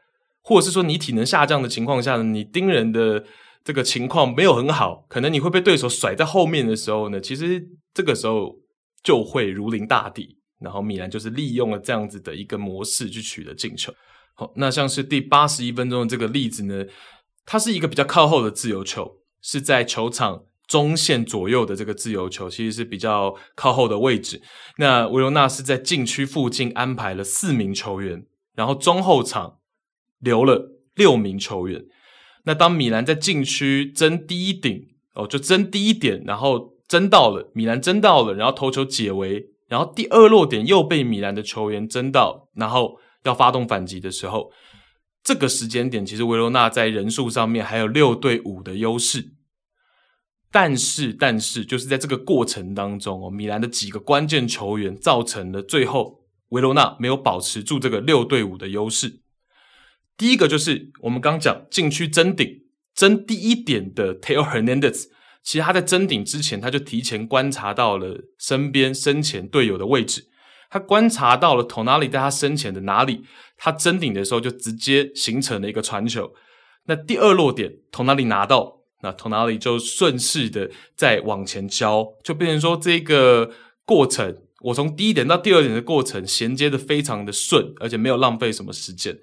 或者是说你体能下降的情况下呢，你盯人的。这个情况没有很好，可能你会被对手甩在后面的时候呢，其实这个时候就会如临大敌。然后米兰就是利用了这样子的一个模式去取得进球。好，那像是第八十一分钟的这个例子呢，它是一个比较靠后的自由球，是在球场中线左右的这个自由球，其实是比较靠后的位置。那维罗纳是在禁区附近安排了四名球员，然后中后场留了六名球员。那当米兰在禁区争第一顶哦，就争第一点，然后争到了，米兰争到了，然后头球解围，然后第二落点又被米兰的球员争到，然后要发动反击的时候，这个时间点其实维罗纳在人数上面还有六对五的优势，但是但是就是在这个过程当中哦，米兰的几个关键球员造成了最后维罗纳没有保持住这个六对五的优势。第一个就是我们刚讲禁区争顶争第一点的 Theo Hernandez，其实他在争顶之前，他就提前观察到了身边身前队友的位置，他观察到了 Tonali 在他身前的哪里，他争顶的时候就直接形成了一个传球。那第二落点 Tonali 拿到，那 Tonali 就顺势的再往前交，就变成说这个过程，我从第一点到第二点的过程衔接的非常的顺，而且没有浪费什么时间。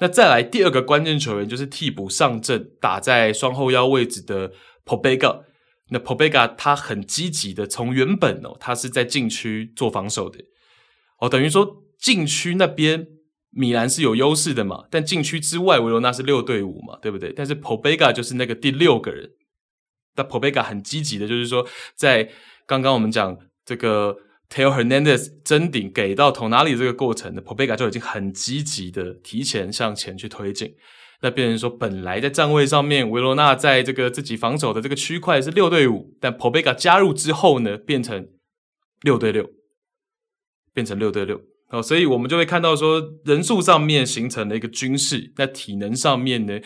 那再来第二个关键球员就是替补上阵打在双后腰位置的 Pobega。那 Pobega 他很积极的从原本哦，他是在禁区做防守的哦，等于说禁区那边米兰是有优势的嘛，但禁区之外维罗纳是六对五嘛，对不对？但是 Pobega 就是那个第六个人，那 Pobega 很积极的，就是说在刚刚我们讲这个。Theo Hernandez 争顶给到 Tonali 这个过程的 Pobega 就已经很积极的提前向前去推进，那变成说本来在站位上面维罗纳在这个自己防守的这个区块是六对五，但 Pobega 加入之后呢，变成六对六，变成六对六。哦，所以我们就会看到说人数上面形成了一个均势，那体能上面呢，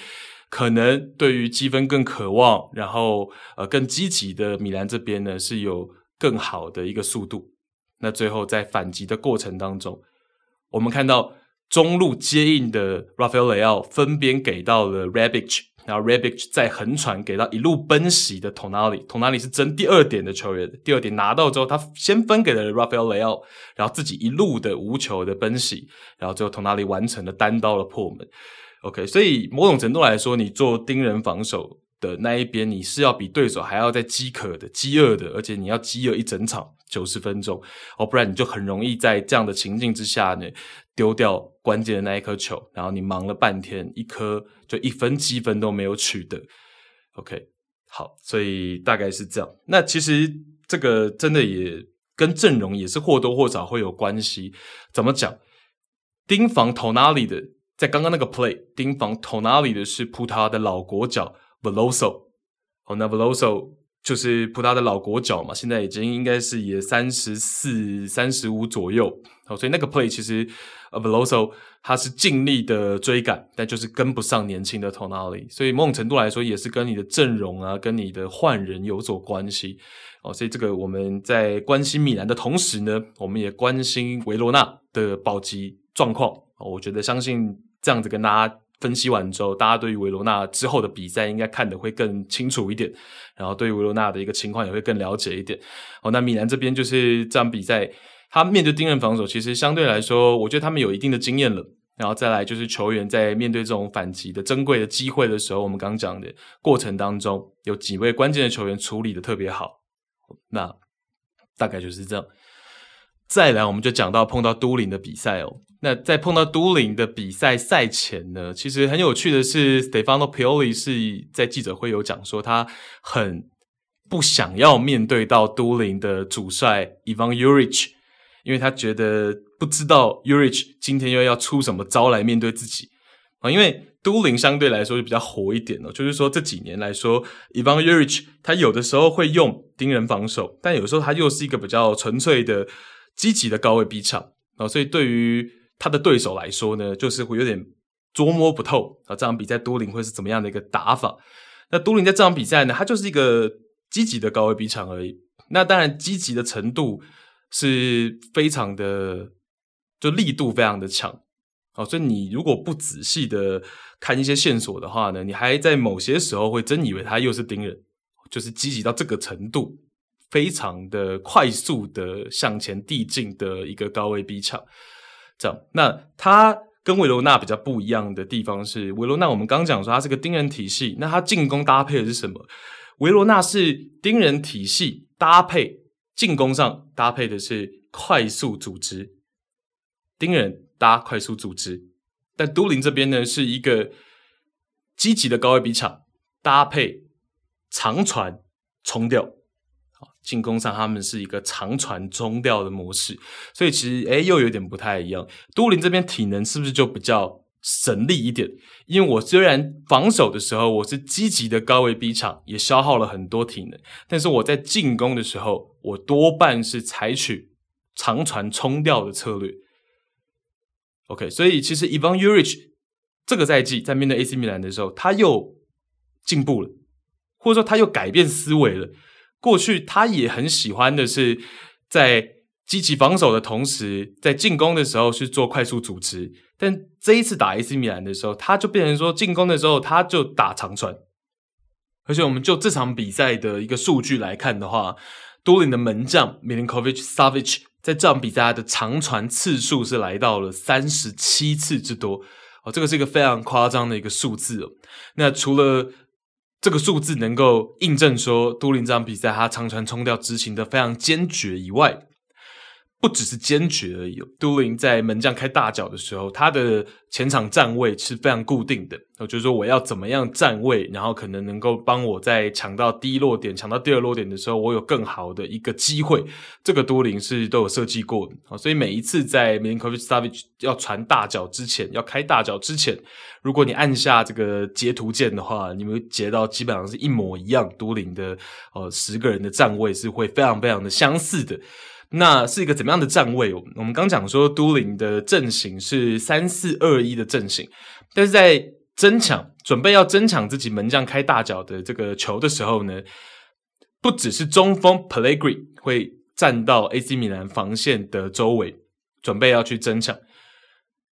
可能对于积分更渴望，然后呃更积极的米兰这边呢是有更好的一个速度。那最后在反击的过程当中，我们看到中路接应的 Rafael Leao 分边给到了 Rebic，然后 Rebic 再横传给到一路奔袭的 Tonali，Tonali 是争第二点的球员，第二点拿到之后，他先分给了 Rafael Leao，然后自己一路的无球的奔袭，然后最后 Tonali 完成了单刀的破门。OK，所以某种程度来说，你做盯人防守的那一边，你是要比对手还要再饥渴的、饥饿的，而且你要饥饿一整场。九十分钟哦，不然你就很容易在这样的情境之下呢，丢掉关键的那一颗球，然后你忙了半天，一颗就一分积分都没有取得。OK，好，所以大概是这样。那其实这个真的也跟阵容也是或多或少会有关系。怎么讲？盯防 Tonali 的，在刚刚那个 play，盯防 Tonali 的是葡萄牙的老国脚 Veloso。哦，那 Veloso。就是葡萄牙的老国脚嘛，现在已经应该是也三十四、三十五左右，好，所以那个 play 其实呃，Veloso 他是尽力的追赶，但就是跟不上年轻的 Tonali，所以某种程度来说也是跟你的阵容啊，跟你的换人有所关系哦。所以这个我们在关心米兰的同时呢，我们也关心维罗纳的保级状况。我觉得相信这样子跟大家。分析完之后，大家对于维罗纳之后的比赛应该看得会更清楚一点，然后对于维罗纳的一个情况也会更了解一点。哦，那米兰这边就是这场比赛，他面对盯人防守，其实相对来说，我觉得他们有一定的经验了。然后再来就是球员在面对这种反击的珍贵的机会的时候，我们刚讲的过程当中，有几位关键的球员处理的特别好。那大概就是这样。再来，我们就讲到碰到都灵的比赛哦。那在碰到都灵的比赛赛前呢，其实很有趣的是，Stefano Pioli 是在记者会有讲说，他很不想要面对到都灵的主帅 Ivan Juric，因为他觉得不知道 Juric 今天又要出什么招来面对自己啊。因为都灵相对来说就比较活一点哦，就是说这几年来说，Ivan Juric 他有的时候会用盯人防守，但有时候他又是一个比较纯粹的积极的高位逼抢啊，所以对于他的对手来说呢，就是会有点捉摸不透啊。这场比赛都灵会是怎么样的一个打法？那都灵在这场比赛呢，他就是一个积极的高位逼抢而已。那当然，积极的程度是非常的，就力度非常的强。啊，所以你如果不仔细的看一些线索的话呢，你还在某些时候会真以为他又是盯人，就是积极到这个程度，非常的快速的向前递进的一个高位逼抢。这样，那他跟维罗纳比较不一样的地方是，维罗纳我们刚讲说他是个盯人体系，那他进攻搭配的是什么？维罗纳是盯人体系搭配进攻上搭配的是快速组织，盯人搭快速组织，但都灵这边呢是一个积极的高位逼抢搭配长传冲吊。进攻上，他们是一个长传中调的模式，所以其实诶又有点不太一样。都灵这边体能是不是就比较省力一点？因为我虽然防守的时候我是积极的高位逼抢，也消耗了很多体能，但是我在进攻的时候，我多半是采取长传冲吊的策略。OK，所以其实 Ivan u r i c h 这个赛季在面对 AC 米兰的时候，他又进步了，或者说他又改变思维了。过去他也很喜欢的是，在积极防守的同时，在进攻的时候去做快速组织。但这一次打 AC 米兰的时候，他就变成说，进攻的时候他就打长传。而且我们就这场比赛的一个数据来看的话，多林的门将 Milinkovic Savic 在这场比赛的长传次数是来到了三十七次之多哦，这个是一个非常夸张的一个数字哦。那除了这个数字能够印证说，都灵这场比赛他长传冲吊执行的非常坚决以外，不只是坚决而已。都灵在门将开大脚的时候，他的前场站位是非常固定的。就是说，我要怎么样站位，然后可能能够帮我在抢到第一落点、抢到第二落点的时候，我有更好的一个机会。这个都灵是都有设计过的。所以每一次在门科夫斯达维奇要传大脚之前，要开大脚之前，如果你按下这个截图键的话，你们截到基本上是一模一样。都灵的呃十个人的站位是会非常非常的相似的。那是一个怎么样的站位？我们刚讲说都灵的阵型是三四二一的阵型，但是在争抢准备要争抢自己门将开大脚的这个球的时候呢，不只是中锋 Pellegrini 会站到 AC 米兰防线的周围，准备要去争抢。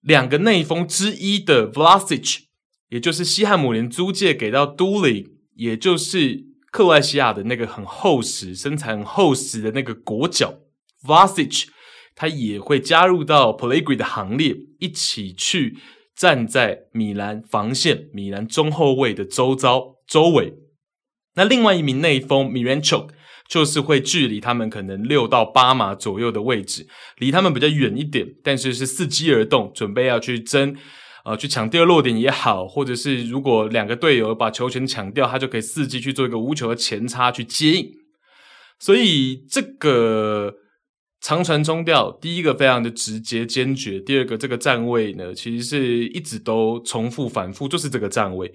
两个内锋之一的 Vlasic，也就是西汉姆联租借给到都灵，也就是克罗埃西亚的那个很厚实、身材很厚实的那个国脚。Vasic，他也会加入到 p l a g r i 的行列，一起去站在米兰防线、米兰中后卫的周遭周围。那另外一名内锋 Miranchuk 就是会距离他们可能六到八码左右的位置，离他们比较远一点，但是是伺机而动，准备要去争，呃，去抢第二落点也好，或者是如果两个队友把球权抢掉，他就可以伺机去做一个无球的前插去接应。所以这个。长传冲吊，第一个非常的直接坚决，第二个这个站位呢，其实是一直都重复反复，就是这个站位，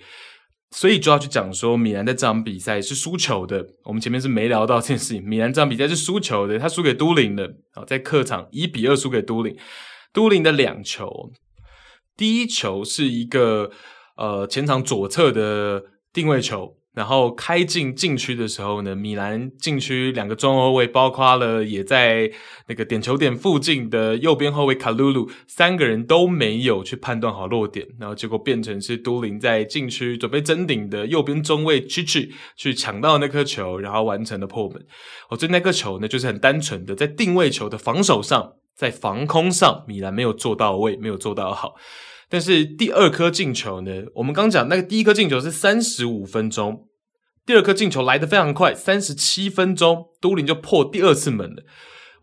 所以就要去讲说，米兰在这场比赛是输球的。我们前面是没聊到这件事情，米兰这场比赛是输球的，他输给都灵了，在客场一比二输给都灵。都灵的两球，第一球是一个呃前场左侧的定位球。然后开进禁区的时候呢，米兰禁区两个中后卫，包括了也在那个点球点附近的右边后卫卡鲁鲁，三个人都没有去判断好落点，然后结果变成是都灵在禁区准备争顶的右边中卫奇奇去抢到那颗球，然后完成了破门。哦，所以那颗球呢，就是很单纯的在定位球的防守上，在防空上，米兰没有做到位，没有做到好。但是第二颗进球呢，我们刚讲那个第一颗进球是三十五分钟，第二颗进球来的非常快，三十七分钟都灵就破第二次门了。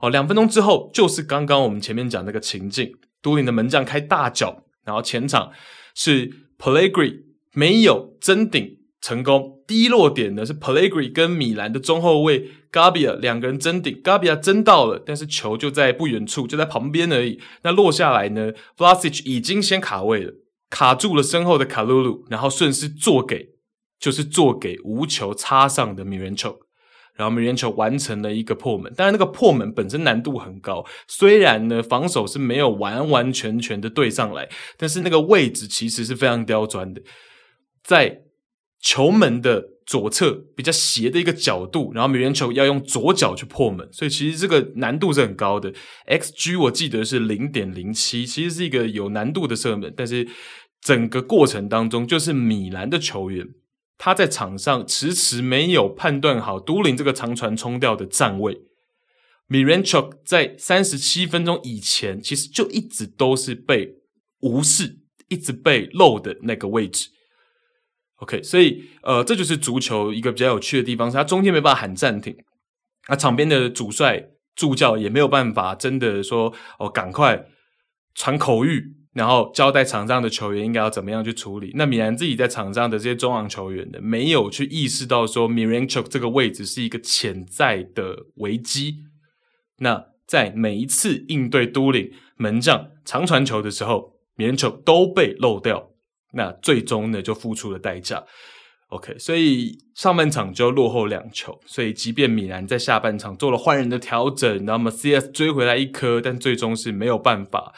哦，两分钟之后就是刚刚我们前面讲那个情境，都灵的门将开大脚，然后前场是 Pellegrini 没有争顶成功，第一落点呢是 Pallegri 跟米兰的中后卫 Gabia 两个人争顶，Gabia 争到了，但是球就在不远处，就在旁边而已。那落下来呢，Vlasic 已经先卡位了，卡住了身后的卡鲁鲁，然后顺势做给，就是做给无球插上的米连球，然后米连球完成了一个破门。当然，那个破门本身难度很高，虽然呢防守是没有完完全全的对上来，但是那个位置其实是非常刁钻的，在球门的。左侧比较斜的一个角度，然后米连球要用左脚去破门，所以其实这个难度是很高的。XG 我记得是零点零七，其实是一个有难度的射门。但是整个过程当中，就是米兰的球员他在场上迟迟没有判断好都灵这个长传冲吊的站位。米连球在三十七分钟以前，其实就一直都是被无视，一直被漏的那个位置。OK，所以呃，这就是足球一个比较有趣的地方，是它中间没办法喊暂停，那场边的主帅助教也没有办法真的说哦，赶快传口谕，然后交代场上的球员应该要怎么样去处理。那米兰自己在场上的这些中昂球员呢，没有去意识到说 Miranchuk 这个位置是一个潜在的危机。那在每一次应对都灵门将长传球的时候，Miranchuk 都被漏掉。那最终呢，就付出了代价。OK，所以上半场就落后两球，所以即便米兰在下半场做了换人的调整，然后 Macias 追回来一颗，但最终是没有办法，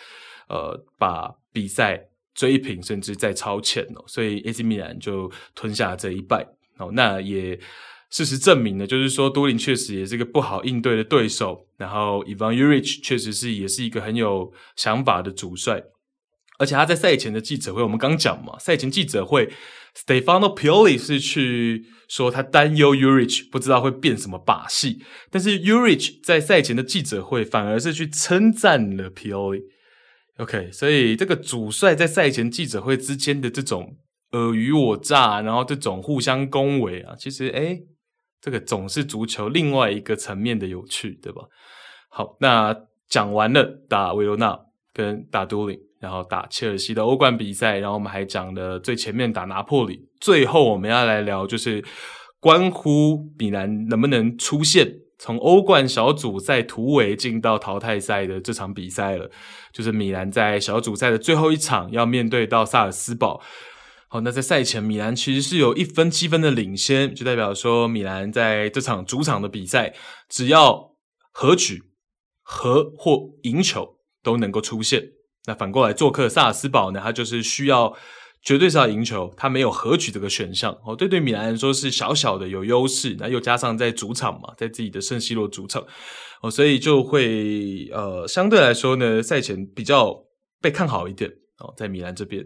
呃，把比赛追平，甚至再超前哦。所以 AC 米兰就吞下了这一败。哦，那也事实证明呢，就是说都灵确实也是一个不好应对的对手。然后 Ivan Juric 确实是也是一个很有想法的主帅。而且他在赛前的记者会，我们刚讲嘛，赛前记者会，Stefano Pioli 是去说他担忧 Urich 不知道会变什么把戏，但是 Urich 在赛前的记者会反而是去称赞了 Pioli。OK，所以这个主帅在赛前记者会之间的这种尔虞我诈，然后这种互相恭维啊，其实诶，这个总是足球另外一个层面的有趣，对吧？好，那讲完了打维罗纳跟打都灵。然后打切尔西的欧冠比赛，然后我们还讲了最前面打拿破里，最后我们要来聊就是关乎米兰能不能出线，从欧冠小组赛突围进到淘汰赛的这场比赛了。就是米兰在小组赛的最后一场要面对到萨尔斯堡。好，那在赛前米兰其实是有一分七分的领先，就代表说米兰在这场主场的比赛，只要和局、和或赢球都能够出现。那反过来，做客萨尔斯堡呢，他就是需要绝对是要赢球，他没有和局这个选项哦。对对，米兰来说是小小的有优势，那又加上在主场嘛，在自己的圣西罗主场哦，所以就会呃相对来说呢，赛前比较被看好一点哦，在米兰这边。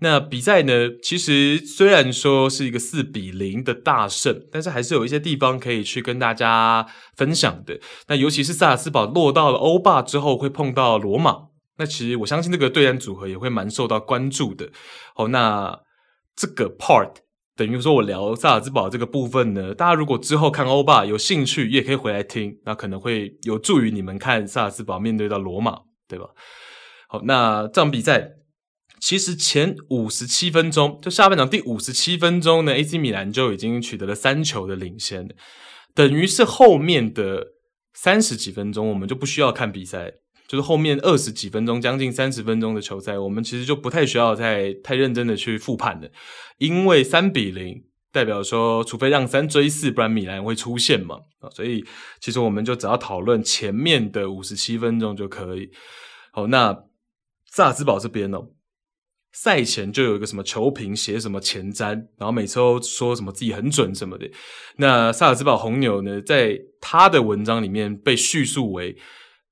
那比赛呢，其实虽然说是一个四比零的大胜，但是还是有一些地方可以去跟大家分享的。那尤其是萨尔斯堡落到了欧霸之后，会碰到罗马。那其实我相信这个对战组合也会蛮受到关注的。好，那这个 part 等于说我聊萨尔兹堡这个部分呢，大家如果之后看欧霸有兴趣，也可以回来听，那可能会有助于你们看萨尔兹堡面对到罗马，对吧？好，那这场比赛其实前五十七分钟，就下半场第五十七分钟呢，AC 米兰就已经取得了三球的领先，等于是后面的三十几分钟，我们就不需要看比赛。就是后面二十几分钟，将近三十分钟的球赛，我们其实就不太需要再太认真的去复盘了，因为三比零代表说，除非让三追四，不然米兰会出线嘛啊，所以其实我们就只要讨论前面的五十七分钟就可以。好，那萨尔茨堡这边哦，赛前就有一个什么球评写什么前瞻，然后每次都说什么自己很准什么的。那萨尔茨堡红牛呢，在他的文章里面被叙述为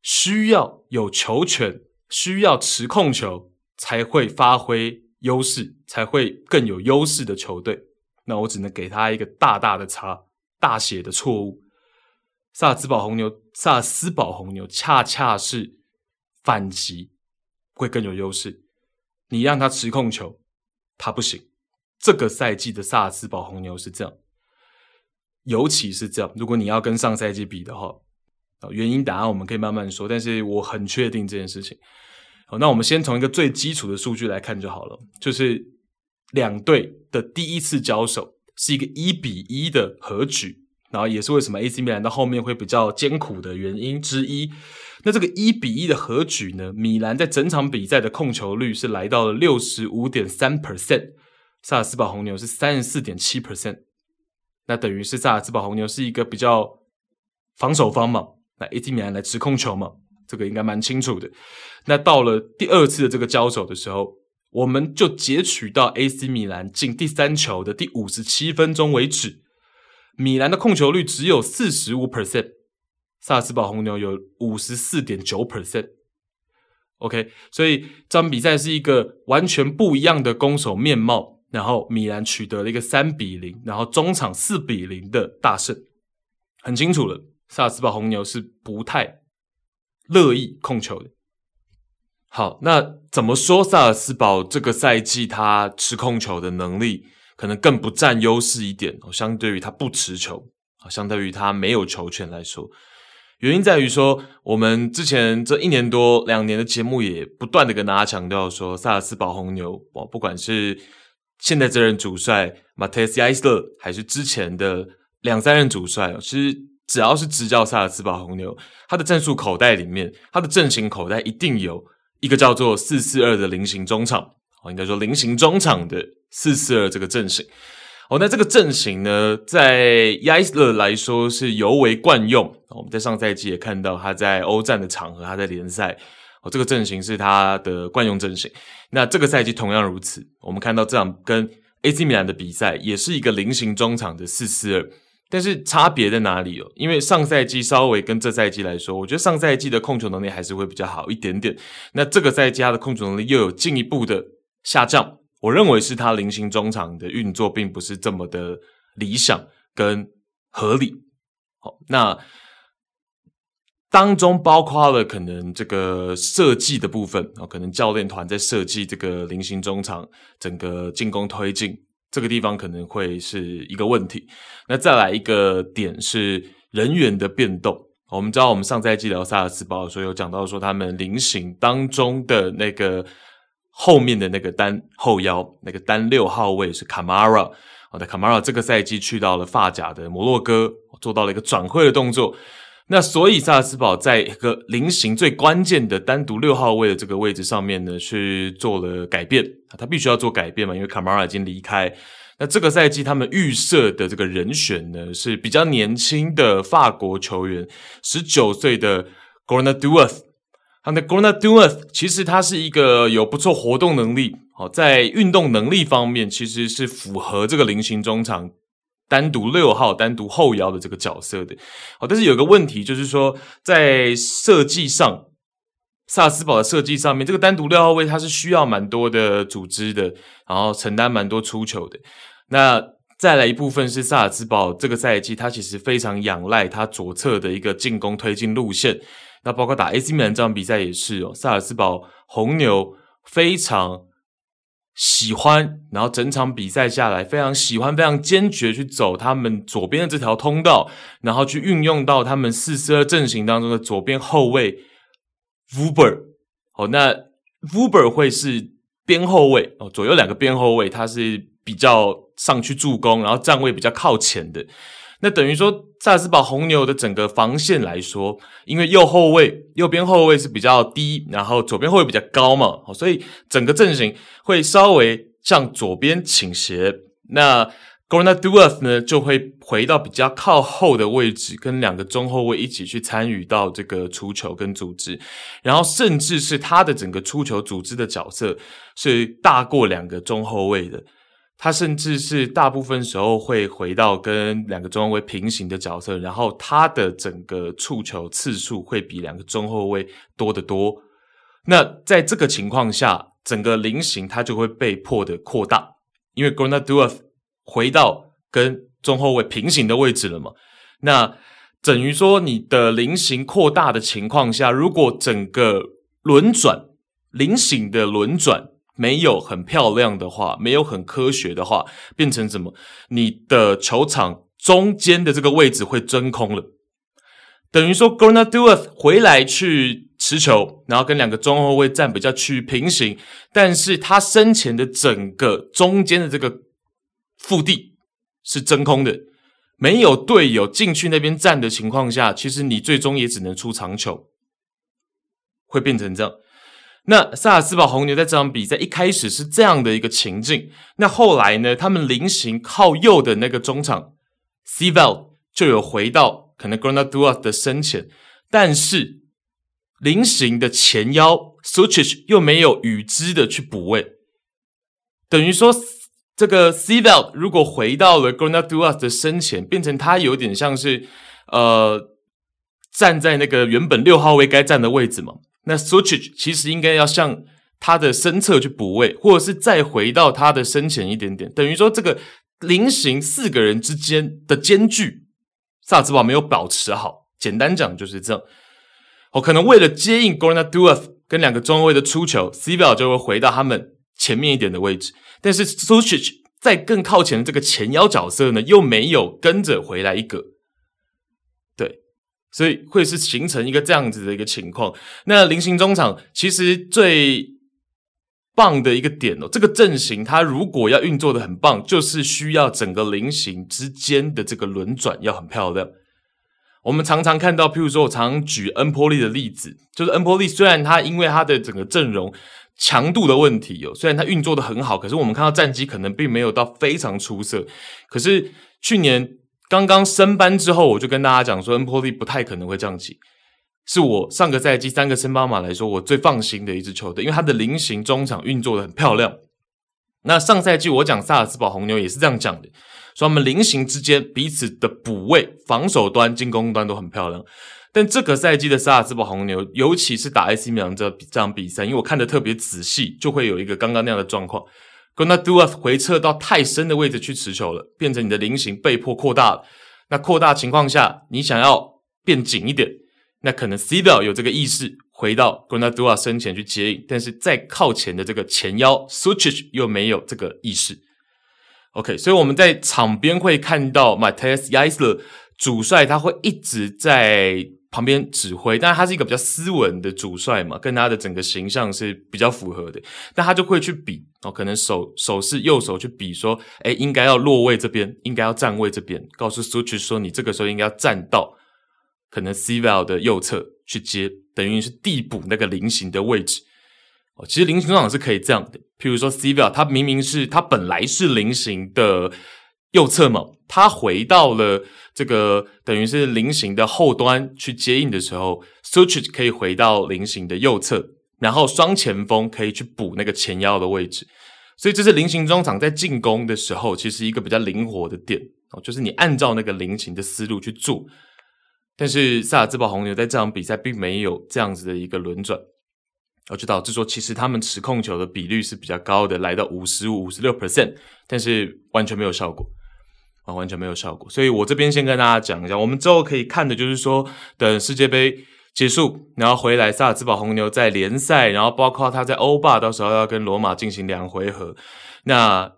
需要有球权，需要持控球才会发挥优势，才会更有优势的球队。那我只能给他一个大大的叉，大写的错误。萨尔茨堡红牛，萨斯堡红牛恰恰是反击会更有优势。你让他持控球，他不行。这个赛季的萨斯堡红牛是这样，尤其是这样。如果你要跟上赛季比的话，原因答案我们可以慢慢说。但是我很确定这件事情。好，那我们先从一个最基础的数据来看就好了，就是两队的第一次交手是一个一比一的和局。然后也是为什么 AC 米兰到后面会比较艰苦的原因之一。那这个一比一的和局呢？米兰在整场比赛的控球率是来到了六十五点三 percent，萨尔斯堡红牛是三十四点七 percent。那等于是萨尔斯堡红牛是一个比较防守方嘛？那 AC 米兰来持控球嘛？这个应该蛮清楚的。那到了第二次的这个交手的时候，我们就截取到 AC 米兰进第三球的第五十七分钟为止。米兰的控球率只有四十五 percent，萨斯堡红牛有五十四点九 percent。OK，所以这场比赛是一个完全不一样的攻守面貌。然后米兰取得了一个三比零，然后中场四比零的大胜，很清楚了，萨尔茨堡红牛是不太乐意控球的。好，那怎么说萨尔斯堡这个赛季他持控球的能力？可能更不占优势一点哦，相对于他不持球啊，相对于他没有球权来说，原因在于说，我们之前这一年多两年的节目也不断的跟大家强调说，萨尔斯堡红牛哦，不管是现在这任主帅马特斯·亚斯勒，还是之前的两三任主帅，其实只要是执教萨尔斯堡红牛，他的战术口袋里面，他的阵型口袋一定有一个叫做四四二的菱形中场哦，应该说菱形中场的。四四二这个阵型，哦，那这个阵型呢，在亚斯勒来说是尤为惯用。我们在上赛季也看到他在欧战的场合，他在联赛，哦，这个阵型是他的惯用阵型。那这个赛季同样如此，我们看到这场跟 AC 米兰的比赛，也是一个菱形中场的四四二，但是差别在哪里哦？因为上赛季稍微跟这赛季来说，我觉得上赛季的控球能力还是会比较好一点点。那这个赛季他的控球能力又有进一步的下降。我认为是他菱形中场的运作并不是这么的理想跟合理。好，那当中包括了可能这个设计的部分啊，可能教练团在设计这个菱形中场整个进攻推进这个地方可能会是一个问题。那再来一个点是人员的变动。我们知道我们上赛季聊萨尔茨堡的时候有讲到说他们菱形当中的那个。后面的那个单后腰，那个单六号位是卡马拉，好的，卡马拉这个赛季去到了法甲的摩洛哥，做到了一个转会的动作。那所以萨斯堡在一个菱形最关键的单独六号位的这个位置上面呢，去做了改变。他必须要做改变嘛，因为卡马拉已经离开。那这个赛季他们预设的这个人选呢，是比较年轻的法国球员，十九岁的 Grenadouas 那 Grenadouas 其实他是一个有不错活动能力，好，在运动能力方面其实是符合这个菱形中场单独六号、单独后腰的这个角色的。好，但是有个问题就是说，在设计上，萨尔茨堡的设计上面，这个单独六号位它是需要蛮多的组织的，然后承担蛮多出球的。那再来一部分是萨尔茨堡这个赛季，它其实非常仰赖它左侧的一个进攻推进路线。那包括打 AC 米兰这场比赛也是哦，萨尔茨堡红牛非常喜欢，然后整场比赛下来非常喜欢，非常坚决去走他们左边的这条通道，然后去运用到他们四四二阵型当中的左边后卫 Wöber。哦，那 Wöber 会是边后卫哦，左右两个边后卫，他是比较上去助攻，然后站位比较靠前的。那等于说，萨斯堡红牛的整个防线来说，因为右后卫、右边后卫是比较低，然后左边后卫比较高嘛，所以整个阵型会稍微向左边倾斜。那 Gordon Dueth 呢就会回到比较靠后的位置，跟两个中后卫一起去参与到这个出球跟组织，然后甚至是他的整个出球组织的角色是大过两个中后卫的。他甚至是大部分时候会回到跟两个中后卫平行的角色，然后他的整个触球次数会比两个中后卫多得多。那在这个情况下，整个菱形它就会被迫的扩大，因为 Gordon Dueth 回到跟中后卫平行的位置了嘛。那等于说你的菱形扩大的情况下，如果整个轮转菱形的轮转。没有很漂亮的话，没有很科学的话，变成什么？你的球场中间的这个位置会真空了，等于说 Gordon Dueth 回来去持球，然后跟两个中后卫站比较趋于平行，但是他身前的整个中间的这个腹地是真空的，没有队友进去那边站的情况下，其实你最终也只能出长球，会变成这样。那萨尔茨堡红牛在这场比赛一开始是这样的一个情境，那后来呢，他们菱形靠右的那个中场 c v e l 就有回到可能 Gordon Dueth 的身前，但是菱形的前腰 Sucic 又没有与之的去补位，等于说这个 c v e l 如果回到了 Gordon Dueth 的身前，变成他有点像是呃站在那个原本六号位该站的位置嘛。那 Sucic 其实应该要向他的身侧去补位，或者是再回到他的身前一点点，等于说这个菱形四个人之间的间距，萨兹堡没有保持好。简单讲就是这样。哦，可能为了接应 Gordon Dueth 跟两个中卫的出球，Seiweld 就会回到他们前面一点的位置，但是 Sucic 在更靠前的这个前腰角色呢，又没有跟着回来一个。所以会是形成一个这样子的一个情况。那菱形中场其实最棒的一个点哦，这个阵型它如果要运作得很棒，就是需要整个菱形之间的这个轮转要很漂亮。我们常常看到，譬如说我常举恩波利的例子，就是恩波利虽然他因为他的整个阵容强度的问题哦，虽然他运作得很好，可是我们看到战绩可能并没有到非常出色。可是去年。刚刚升班之后，我就跟大家讲说，恩波利不太可能会降级，是我上个赛季三个升班马来说，我最放心的一支球队，因为他的菱形中场运作的很漂亮。那上赛季我讲萨尔茨堡红牛也是这样讲的，说他们菱形之间彼此的补位，防守端、进攻端都很漂亮。但这个赛季的萨尔茨堡红牛，尤其是打 AC 米兰这这场比赛，因为我看得特别仔细，就会有一个刚刚那样的状况。Gordon Dueth 回撤到太深的位置去持球了，变成你的菱形被迫扩大了。那扩大情况下，你想要变紧一点，那可能 Seiweld 有这个意识，回到 Gordon Dueth 身前去接应，但是在靠前的这个前腰 Sucic 又没有这个意识。OK，所以我们在场边会看到 Matejs Jaissle 主帅，他会一直在。旁边指挥，但是他是一个比较斯文的主帅嘛，跟他的整个形象是比较符合的。但他就会去比哦，可能手手势右手去比说，诶，应该要落位这边，应该要站位这边，告诉 Sucic 说，你这个时候应该要站到可能 Seiweld 的右侧去接，等于是递补那个菱形的位置。哦，其实菱形中场是可以这样的，譬如说 Seiweld 他明明是他本来是菱形的。右侧嘛，他回到了这个等于是菱形的后端去接应的时候，Sucic 可以回到菱形的右侧，然后双前锋可以去补那个前腰的位置，所以这是菱形中场在进攻的时候其实一个比较灵活的点哦，就是你按照那个菱形的思路去做。但是萨尔茨堡红牛在这场比赛并没有这样子的一个轮转，我就导致说其实他们持控球的比率是比较高的，来到五十五、五十六 percent，但是完全没有效果。啊，完全没有效果，所以我这边先跟大家讲一下，我们之后可以看的就是说，等世界杯结束，然后回来，萨尔茨堡红牛在联赛，然后包括他在欧霸，到时候要跟罗马进行两回合。那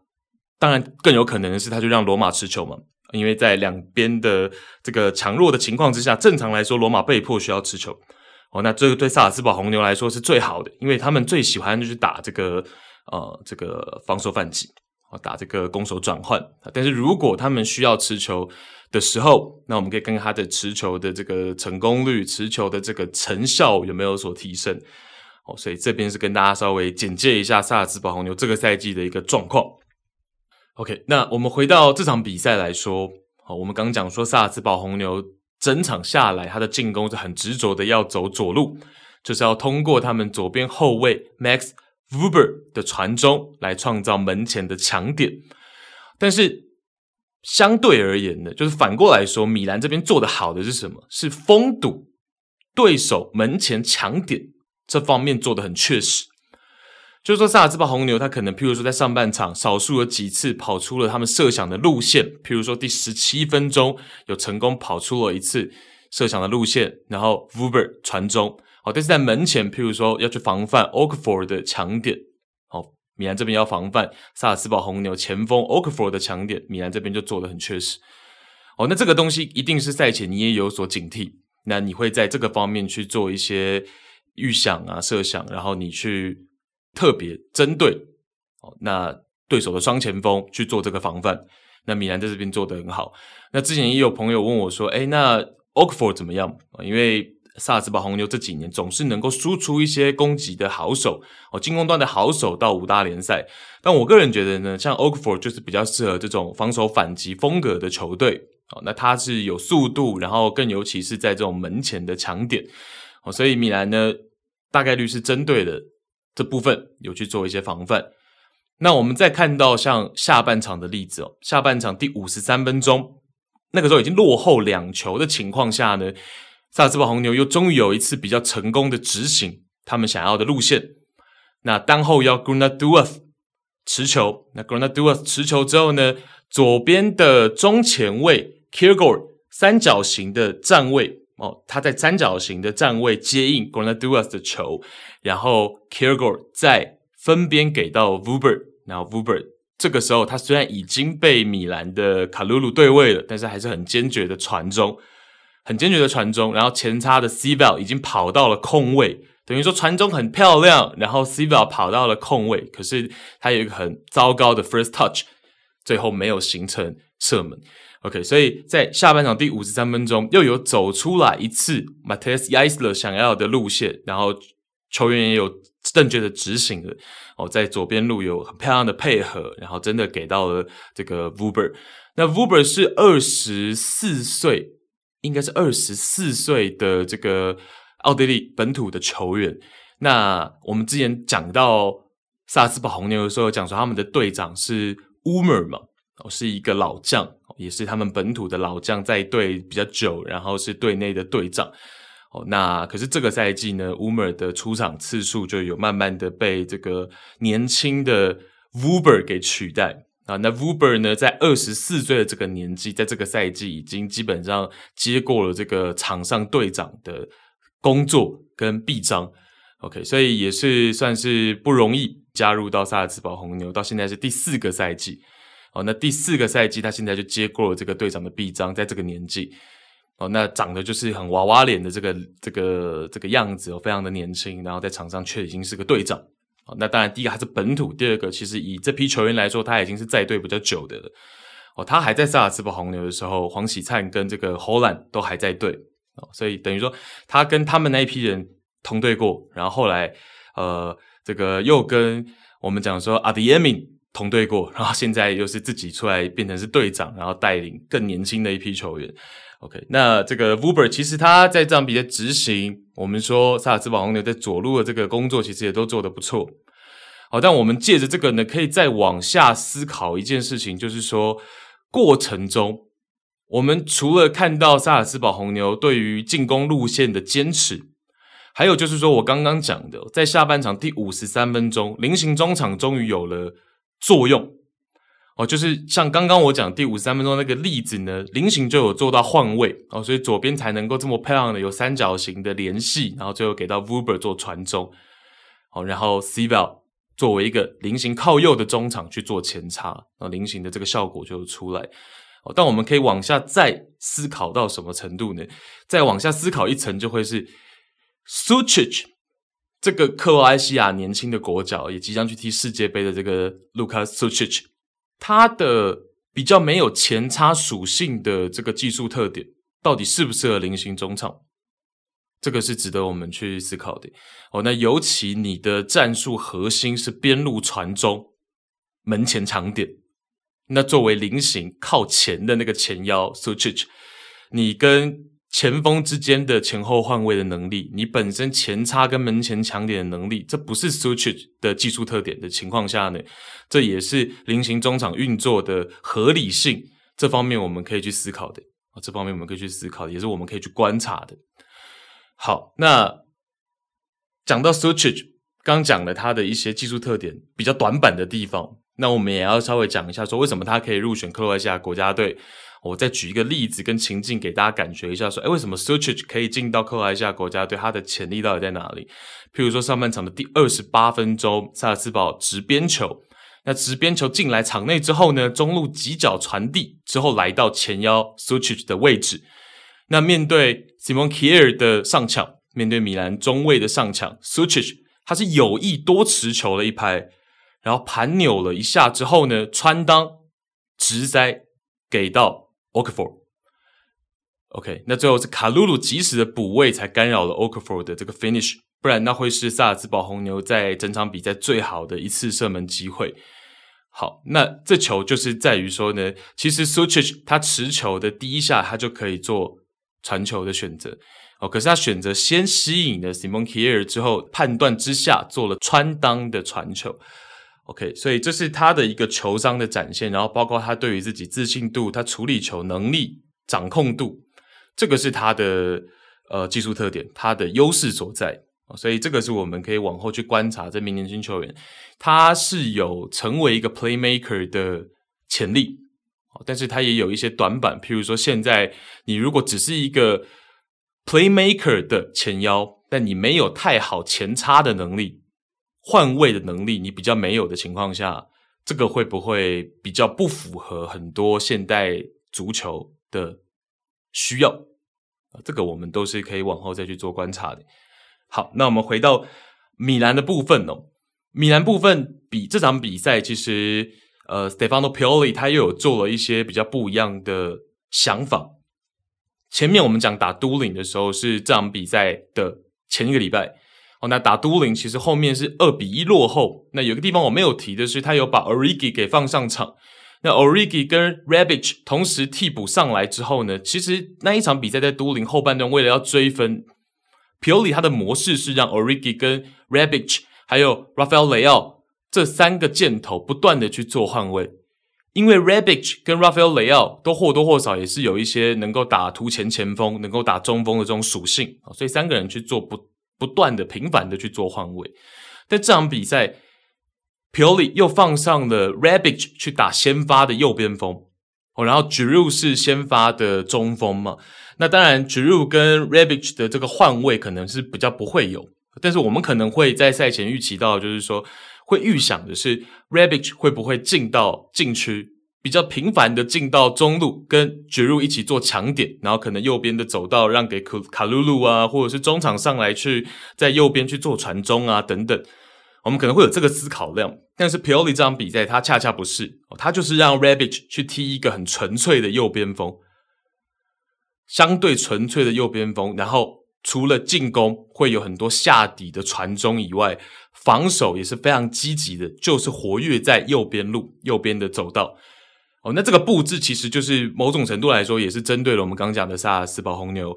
当然更有可能的是，他就让罗马持球嘛，因为在两边的这个强弱的情况之下，正常来说，罗马被迫需要持球。哦，那这个对萨尔茨堡红牛来说是最好的，因为他们最喜欢就是打这个呃这个防守反击。打这个攻守转换，但是如果他们需要持球的时候，那我们可以看看他的持球的这个成功率、持球的这个成效有没有所提升。哦，所以这边是跟大家稍微简介一下萨尔茨堡红牛这个赛季的一个状况。OK，那我们回到这场比赛来说，好，我们刚讲说萨尔茨堡红牛整场下来，他的进攻是很执着的，要走左路，就是要通过他们左边后卫 Max Vuber 的传中来创造门前的强点。但是相对而言呢，就是反过来说，米兰这边做的好的是什么？是封堵对手门前强点这方面做的很确实。就是说，萨尔茨堡红牛他可能，譬如说，在上半场少数有几次跑出了他们设想的路线，譬如说第十七分钟有成功跑出了一次设想的路线，然后 Vuber 传中，但是在门前，譬如说要去防范 o k f o r d 的强点，好，米兰这边要防范萨尔斯堡红牛前锋 o k f o r d 的强点，米兰这边就做的很确实，哦，那这个东西一定是赛前你也有所警惕，那你会在这个方面去做一些预想啊、设想，然后你去。特别针对哦，那对手的双前锋去做这个防范，那米兰在这边做得很好。那之前也有朋友问我说：“哎，那 o k f o r d 怎么样？”因为萨斯堡红牛这几年总是能够输出一些攻击的好手哦，进攻端的好手到五大联赛。但我个人觉得呢，像 Oxford 就是比较适合这种防守反击风格的球队哦。那他是有速度，然后更尤其是在这种门前的强点哦，所以米兰呢大概率是针对的。这部分有去做一些防范。那我们再看到像下半场的例子哦，下半场第五十三分钟，那个时候已经落后两球的情况下呢，萨斯堡红牛又终于有一次比较成功的执行他们想要的路线。那当后腰 Granadouas 持球，那 Granadouas 持球之后呢，左边的中前卫 k i r g o r 三角形的站位。哦，他在三角形的站位接应 Granadouas 的球，然后 k i r g o r 再分边给到 Vuber，然后 Vuber 这个时候他虽然已经被米兰的卡鲁鲁对位了，但是还是很坚决的传中，很坚决的传中，然后前插的 Seiwell 已经跑到了空位，等于说传中很漂亮，然后 Seiwell 跑到了空位，可是他有一个很糟糕的 first touch，最后没有形成射门。OK，所以在下半场第五十三分钟，又有走出来一次 Matthias Jaissle 想要的路线，然后球员也有正确的执行了。哦，在左边路有很漂亮的配合，然后真的给到了这个 Vuber。那 Vuber 是二十四岁，应该是二十四岁的这个奥地利本土的球员。那我们之前讲到萨斯堡红牛的时候，讲说他们的队长是 Umer 嘛，哦，是一个老将。也是他们本土的老将，在队比较久，然后是队内的队长。哦，那可是这个赛季呢，Umer 的出场次数就有慢慢的被这个年轻的 Vuber 给取代啊。那 Vuber 呢，在二十四岁的这个年纪，在这个赛季已经基本上接过了这个场上队长的工作跟臂章。OK，所以也是算是不容易加入到萨尔茨堡红牛，到现在是第四个赛季。哦，那第四个赛季，他现在就接过了这个队长的臂章，在这个年纪，哦，那长得就是很娃娃脸的这个这个这个样子哦，非常的年轻，然后在场上却已经是个队长。那当然，第一个还是本土，第二个其实以这批球员来说，他已经是在队比较久的了。哦，他还在萨尔茨堡红牛的时候，黄喜灿跟这个侯兰都还在队，哦，所以等于说他跟他们那一批人同队过，然后后来呃，这个又跟我们讲说阿迪耶明。同队过，然后现在又是自己出来变成是队长，然后带领更年轻的一批球员。OK，那这个 Uber 其实他在这场比赛执行，我们说萨尔茨堡红牛在左路的这个工作，其实也都做得不错。好，但我们借着这个呢，可以再往下思考一件事情，就是说过程中，我们除了看到萨尔茨堡红牛对于进攻路线的坚持，还有就是说我刚刚讲的，在下半场第五十三分钟，菱形中场终于有了。作用哦，就是像刚刚我讲第五十三分钟那个例子呢，菱形就有做到换位哦，所以左边才能够这么漂亮的有三角形的联系，然后最后给到 Vuber 做传中，哦，然后 Sevel 作为一个菱形靠右的中场去做前插，然后菱形的这个效果就出来哦。但我们可以往下再思考到什么程度呢？再往下思考一层，就会是 Suchich 这个克罗埃西亚年轻的国脚，也即将去踢世界杯的这个 Lucas Suchich 他的比较没有前插属性的这个技术特点，到底适不适合菱形中场？这个是值得我们去思考的。哦，那尤其你的战术核心是边路传中，门前抢点，那作为菱形靠前的那个前腰 Sucic，你跟前锋之间的前后换位的能力，你本身前插跟门前抢点的能力，这不是 Sucic 的技术特点的情况下呢，这也是菱形中场运作的合理性，这方面我们可以去思考的啊，这方面我们可以去思考，也是我们可以去观察的。好，那讲到 Sucic，刚讲了他的一些技术特点比较短板的地方，那我们也要稍微讲一下，说为什么他可以入选克罗埃西亚国家队。我再举一个例子跟情境给大家感觉一下，说，诶，为什么 Sucic 可以进到克罗埃西亚国家队？他的潜力到底在哪里？譬如说上半场的第二十八分钟，萨尔茨堡直边球，那直边球进来场内之后呢，中路几脚传递之后来到前腰 Sucic 的位置，那面对 Simon Kier 的上抢，面对米兰中卫的上抢，Sucic 他是有意多持球了一拍，然后盘扭了一下之后呢，穿裆直塞给到。O k f o r OK，那最后是卡鲁鲁及时的补位，才干扰了 o k f o r 的这个 finish，不然那会是萨尔茨堡红牛在整场比赛最好的一次射门机会。好，那这球就是在于说呢，其实 Sucic 他持球的第一下，他就可以做传球的选择哦，可是他选择先吸引了 Simon Kjær 之后，判断之下做了穿裆的传球。OK，所以这是他的一个球商的展现，然后包括他对于自己自信度、他处理球能力、掌控度，这个是他的呃技术特点，他的优势所在。所以这个是我们可以往后去观察这名年轻球员，他是有成为一个 playmaker 的潜力，但是他也有一些短板，譬如说现在你如果只是一个 playmaker 的前腰，但你没有太好前插的能力。换位的能力你比较没有的情况下，这个会不会比较不符合很多现代足球的需要？啊，这个我们都是可以往后再去做观察的。好，那我们回到米兰的部分哦。米兰部分比这场比赛，其实呃，Stefano Pioli 他又有做了一些比较不一样的想法。前面我们讲打都灵的时候，是这场比赛的前一个礼拜。哦，那打都灵其实后面是二比一落后。那有个地方我没有提的是，他有把 Origi 给放上场。那 Origi 跟 Rebic 同时替补上来之后呢，其实那一场比赛在都灵后半段，为了要追分，Pioli 他的模式是让 Origi 跟 Rebic 还有 Rafael Leao 这三个箭头不断的去做换位，因为 Rebic 跟 Rafael Leao 都或多或少也是有一些能够打突前前锋、能够打中锋的这种属性，所以三个人去做不。不断的频繁的去做换位，但这场比赛，Pioli 又放上了 Rabbit 去打先发的右边锋，哦，然后 Giroud 是先发的中锋嘛，那当然 Giroud 跟 Rabbit 的这个换位可能是比较不会有，但是我们可能会在赛前预期到，就是说会预想的是 Rabbit 会不会进到禁区。比较频繁的进到中路，跟 Giroud 一起做抢点，然后可能右边的走道让给卡卡鲁鲁啊，或者是中场上来去在右边去做传中啊等等，我们可能会有这个思考量。但是 Pioli 这场比赛他恰恰不是，他就是让 Rebic 去踢一个很纯粹的右边锋，相对纯粹的右边锋，然后除了进攻会有很多下底的传中以外，防守也是非常积极的，就是活跃在右边路、右边的走道。哦，那这个布置其实就是某种程度来说，也是针对了我们刚讲的萨尔斯堡红牛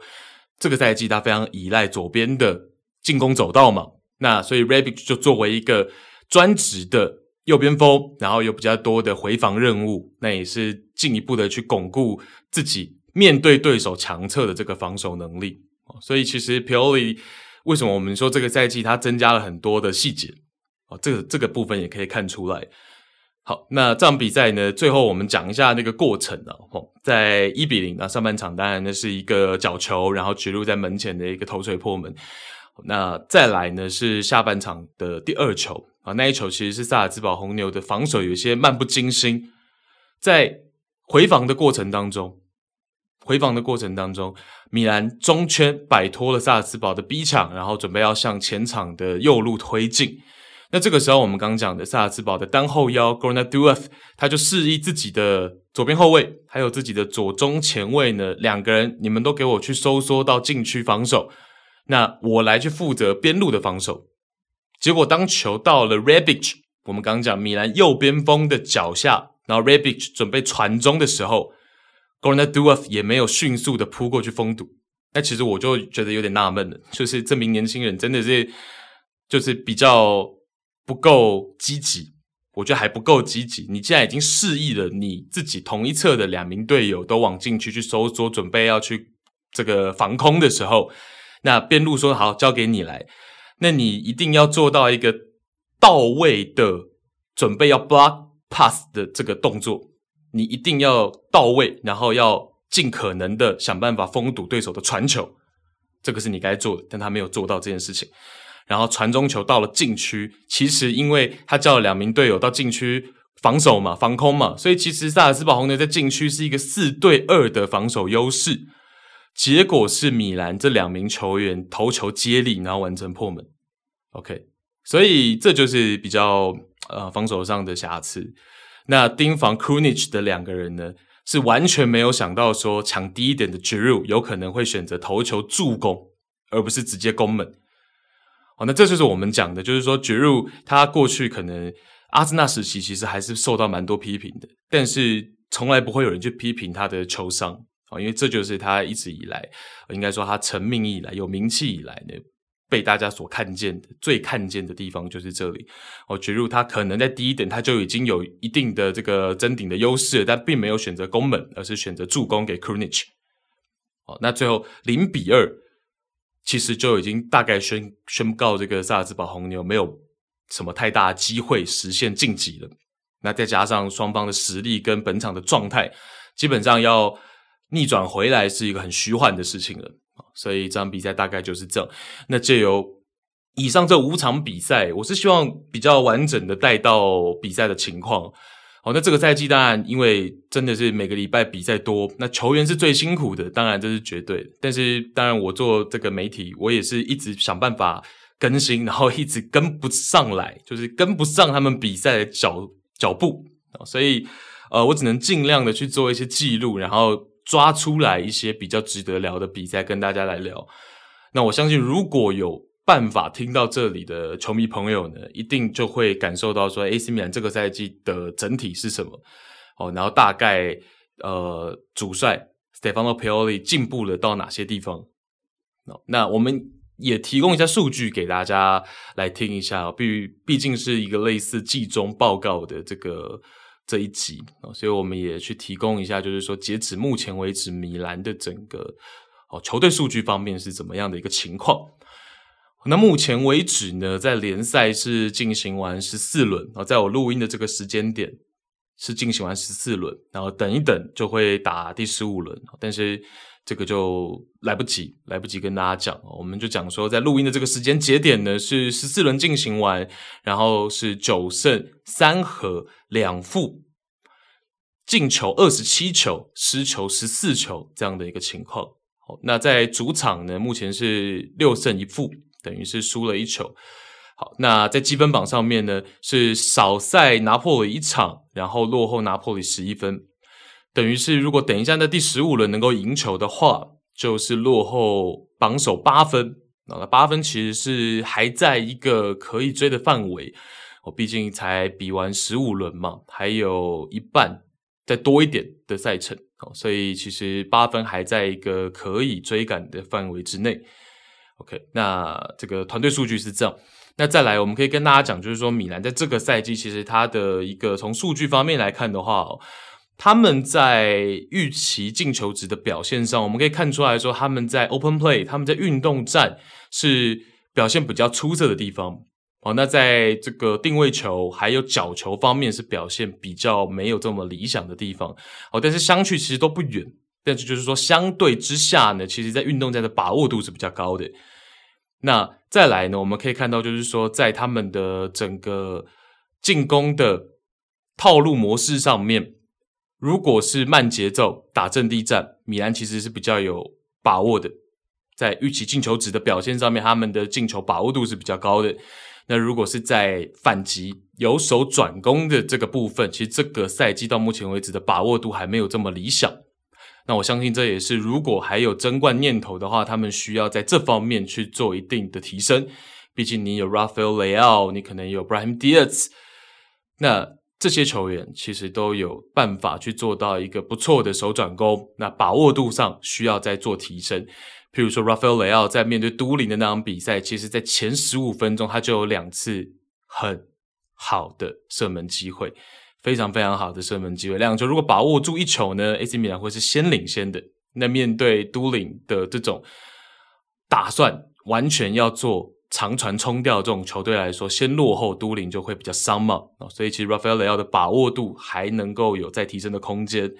这个赛季，他非常依赖左边的进攻走道嘛。那所以 r a b i c 就作为一个专职的右边锋，然后有比较多的回防任务，那也是进一步的去巩固自己面对对手强侧的这个防守能力。所以其实 Pioli 为什么我们说这个赛季他增加了很多的细节？哦，这个这个部分也可以看出来。好，那这场比赛呢，最后我们讲一下那个过程啊。吼，在一比零，啊上半场当然那是一个角球，然后直入在门前的一个头锤破门。那再来呢是下半场的第二球啊，那一球其实是萨尔茨堡红牛的防守有些漫不经心，在回防的过程当中，回防的过程当中，米兰中圈摆脱了萨尔茨堡的逼抢，然后准备要向前场的右路推进。那这个时候，我们刚讲的萨尔茨堡的单后腰 GORNA DUEF，他就示意自己的左边后卫，还有自己的左中前卫呢，两个人，你们都给我去收缩到禁区防守，那我来去负责边路的防守。结果当球到了 Rebic，我们刚讲米兰右边锋的脚下然后 Rebic 准备传中的时候，Gordon Duaf 也没有迅速的扑过去封堵。那其实我就觉得有点纳闷了，就是这名年轻人真的是就是比较不够积极，我觉得还不够积极。你既然已经示意了你自己同一侧的两名队友都往禁区去收缩，准备要去这个防空的时候，那边路说好交给你来，那你一定要做到一个到位的准备要 block pass 的这个动作，你一定要到位，然后要。尽可能的想办法封堵对手的传球，这个是你该做的，但他没有做到这件事情。然后传中球到了禁区，其实因为他叫了两名队友到禁区防守嘛，防空嘛，所以其实萨尔斯堡红牛在禁区是一个四对二的防守优势。结果是米兰这两名球员头球接力，然后完成破门。OK，所以这就是比较呃防守上的瑕疵。那盯防 Krunic 的两个人呢？是完全没有想到说抢低一点的 Giroud 有可能会选择头球助攻，而不是直接攻门。哦，那这就是我们讲的，就是说绝入他过去可能阿森纳时期其实还是受到蛮多批评的，但是从来不会有人去批评他的球商啊，因为这就是他一直以来，应该说他成名以来有名气以来呢。被大家所看见的最看见的地方就是这里哦，绝入他可能在第一点他就已经有一定的这个争顶的优势，但并没有选择攻门，而是选择助攻给 Kurnich。哦，那最后零比二，其实就已经大概宣宣告这个萨尔茨堡红牛没有什么太大的机会实现晋级了。那再加上双方的实力跟本场的状态，基本上要逆转回来是一个很虚幻的事情了。所以这场比赛大概就是这样。那借由以上这五场比赛，我是希望比较完整的带到比赛的情况。好，那这个赛季当然因为真的是每个礼拜比赛多，那球员是最辛苦的，当然这是绝对。但是当然我做这个媒体，我也是一直想办法更新，然后一直跟不上来，就是跟不上他们比赛的脚脚步。所以呃，我只能尽量的去做一些记录，然后。抓出来一些比较值得聊的比赛跟大家来聊。那我相信，如果有办法听到这里的球迷朋友呢，一定就会感受到说，AC 米兰这个赛季的整体是什么哦。然后大概呃，主帅 Stefano Pioli 进步了到哪些地方？那我们也提供一下数据给大家来听一下。毕毕竟是一个类似季中报告的这个。这一集啊，所以我们也去提供一下，就是说，截止目前为止，米兰的整个哦球队数据方面是怎么样的一个情况？那目前为止呢，在联赛是进行完十四轮啊，在我录音的这个时间点是进行完十四轮，然后等一等就会打第十五轮，但是。这个就来不及，来不及跟大家讲，我们就讲说，在录音的这个时间节点呢，是十四轮进行完，然后是九胜三和两负，进球二十七球，失球十四球这样的一个情况。好，那在主场呢，目前是六胜一负，等于是输了一球。好，那在积分榜上面呢，是少赛拿破里一场，然后落后拿破里十一分。等于是，如果等一下在第十五轮能够赢球的话，就是落后榜首八分。那八分其实是还在一个可以追的范围。我毕竟才比完十五轮嘛，还有一半再多一点的赛程，所以其实八分还在一个可以追赶的范围之内。OK，那这个团队数据是这样。那再来，我们可以跟大家讲，就是说米兰在这个赛季，其实它的一个从数据方面来看的话，他们在预期进球值的表现上，我们可以看出来说，他们在 open play，他们在运动战是表现比较出色的地方。哦，那在这个定位球还有角球方面是表现比较没有这么理想的地方。哦，但是相去其实都不远。但是就是说，相对之下呢，其实在运动战的把握度是比较高的。那再来呢，我们可以看到就是说，在他们的整个进攻的套路模式上面。如果是慢节奏打阵地战，米兰其实是比较有把握的，在预期进球值的表现上面，他们的进球把握度是比较高的。那如果是在反击、由守转攻的这个部分，其实这个赛季到目前为止的把握度还没有这么理想。那我相信这也是如果还有争冠念头的话，他们需要在这方面去做一定的提升。毕竟你有 Rafael Leao，你可能有 Brahim Diaz，那。这些球员其实都有办法去做到一个不错的手转攻，那把握度上需要再做提升。譬如说，Rafael Leao 在面对都灵的那场比赛，其实在前十五分钟他就有两次很好的射门机会，非常非常好的射门机会。两球如果把握住一球呢，AC 米兰会是先领先的。那面对都灵的这种打算，完全要做。长传冲吊这种球队来说，先落后都灵就会比较伤嘛，所以其实 Rafael 要的把握度还能够有再提升的空间。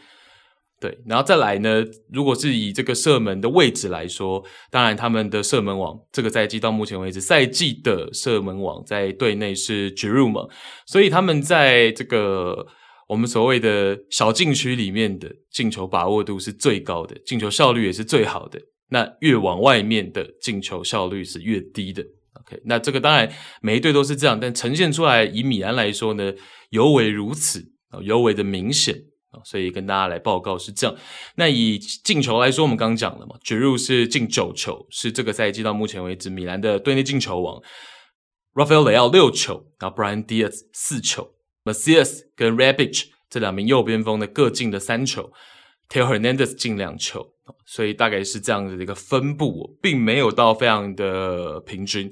对，然后再来呢，如果是以这个射门的位置来说，当然他们的射门王这个赛季到目前为止，赛季的射门王在队内是 Giroud 嘛，所以他们在这个我们所谓的小禁区里面的进球把握度是最高的，进球效率也是最好的。那越往外面的进球效率是越低的。OK，那这个当然每一队都是这样，但呈现出来以米兰来说呢，尤为如此，尤为的明显所以跟大家来报告是这样。那以进球来说，我们刚刚讲了嘛，Giroud 是进九球，是这个赛季到目前为止米兰的队内进球王。Rafael Leao 六球，然后 Brian Diaz 四球，Macias 跟 Rebic 这两名右边锋的各进了三球，Theo Hernandez 进两球。所以大概是这样子的一个分布，并没有到非常的平均，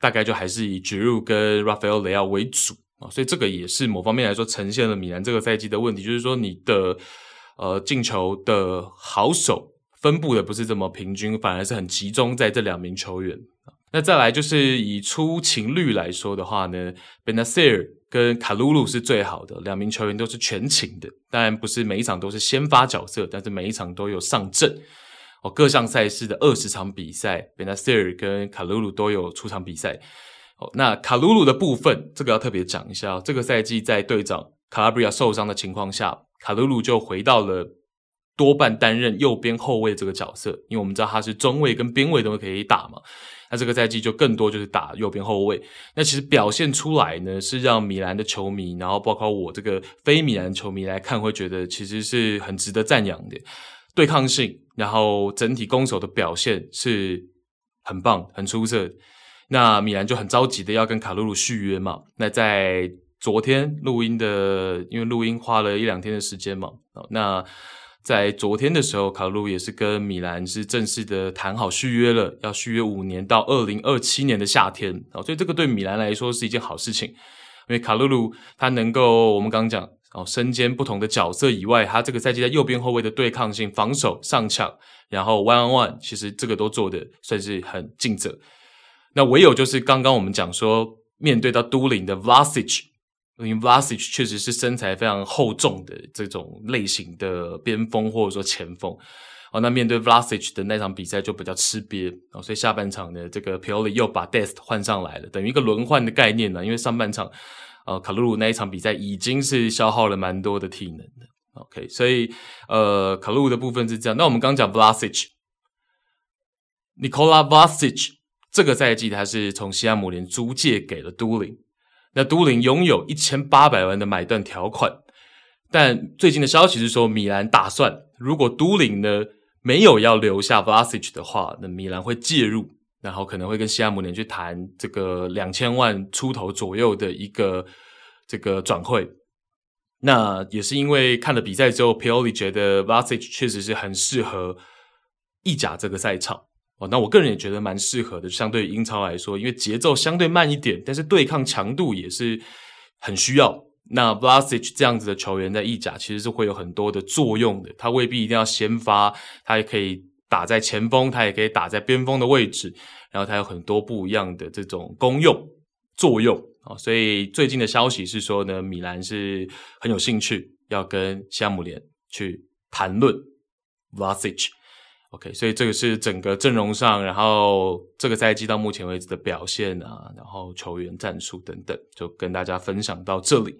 大概就还是以 Giroud 跟 Rafael Leao 为主啊。所以这个也是某方面来说呈现了米兰这个赛季的问题，就是说你的呃进球的好手分布的不是这么平均，反而是很集中在这两名球员。那再来就是以出勤率来说的话呢，Benasir 跟卡鲁鲁是最好的，两名球员都是全勤的。当然不是每一场都是先发角色，但是每一场都有上阵。哦，各项赛事的二十场比赛，Benasir 跟卡鲁鲁都有出场比赛。那卡鲁鲁的部分，这个要特别讲一下哦。这个赛季在队长卡拉布里亚受伤的情况下，卡鲁鲁就回到了多半担任右边后卫这个角色，因为我们知道他是中卫跟边卫都可以打嘛。那这个赛季就更多就是打右边后卫，那其实表现出来呢，是让米兰的球迷，然后包括我这个非米兰球迷来看，会觉得其实是很值得赞扬的对抗性，然后整体攻守的表现是很棒、很出色。那米兰就很着急的要跟卡鲁鲁续约嘛。那在昨天录音的，因为录音花了一两天的时间嘛，那。在昨天的时候，卡鲁也是跟米兰是正式的谈好续约了，要续约五年到二零二七年的夏天哦，所以这个对米兰来说是一件好事情，因为卡鲁鲁他能够我们刚刚讲哦，身兼不同的角色以外，他这个赛季在右边后卫的对抗性、防守、上抢，然后 one on one，其实这个都做的算是很尽责。那唯有就是刚刚我们讲说，面对到都灵的 Vasic，。因为 Vasic 确实是身材非常厚重的这种类型的边锋或者说前锋哦，那面对 Vlasic 的那场比赛就比较吃瘪哦，所以下半场呢，这个 Pioli 又把 Dest 换上来了，等于一个轮换的概念呢。因为上半场呃卡鲁鲁那一场比赛已经是消耗了蛮多的体能的，OK，所以呃卡鲁鲁的部分是这样。那我们刚讲 Vlasic，Nikola Vlasic 这个赛季他是从西汉姆联租借给了都灵。那都灵拥有一千八百万的买断条款，但最近的消息是说，米兰打算如果都灵呢没有要留下 Vlasic 的话，那米兰会介入，然后可能会跟西汉姆联去谈这个两千万出头左右的一个这个转会。那也是因为看了比赛之后，Pioli 觉得 Vlasic 确实是很适合意甲这个赛场。哦，那我个人也觉得蛮适合的，相对于英超来说，因为节奏相对慢一点，但是对抗强度也是很需要。那 Vlasic 这样子的球员在意甲其实是会有很多的作用的，他未必一定要先发，他也可以打在前锋，他也可以打在边锋的位置，然后他有很多不一样的这种功用作用啊。所以最近的消息是说呢，米兰是很有兴趣要跟西汉姆联去谈论 Vlasic。OK，所以这个是整个阵容上，然后这个赛季到目前为止的表现啊，然后球员战术等等，就跟大家分享到这里。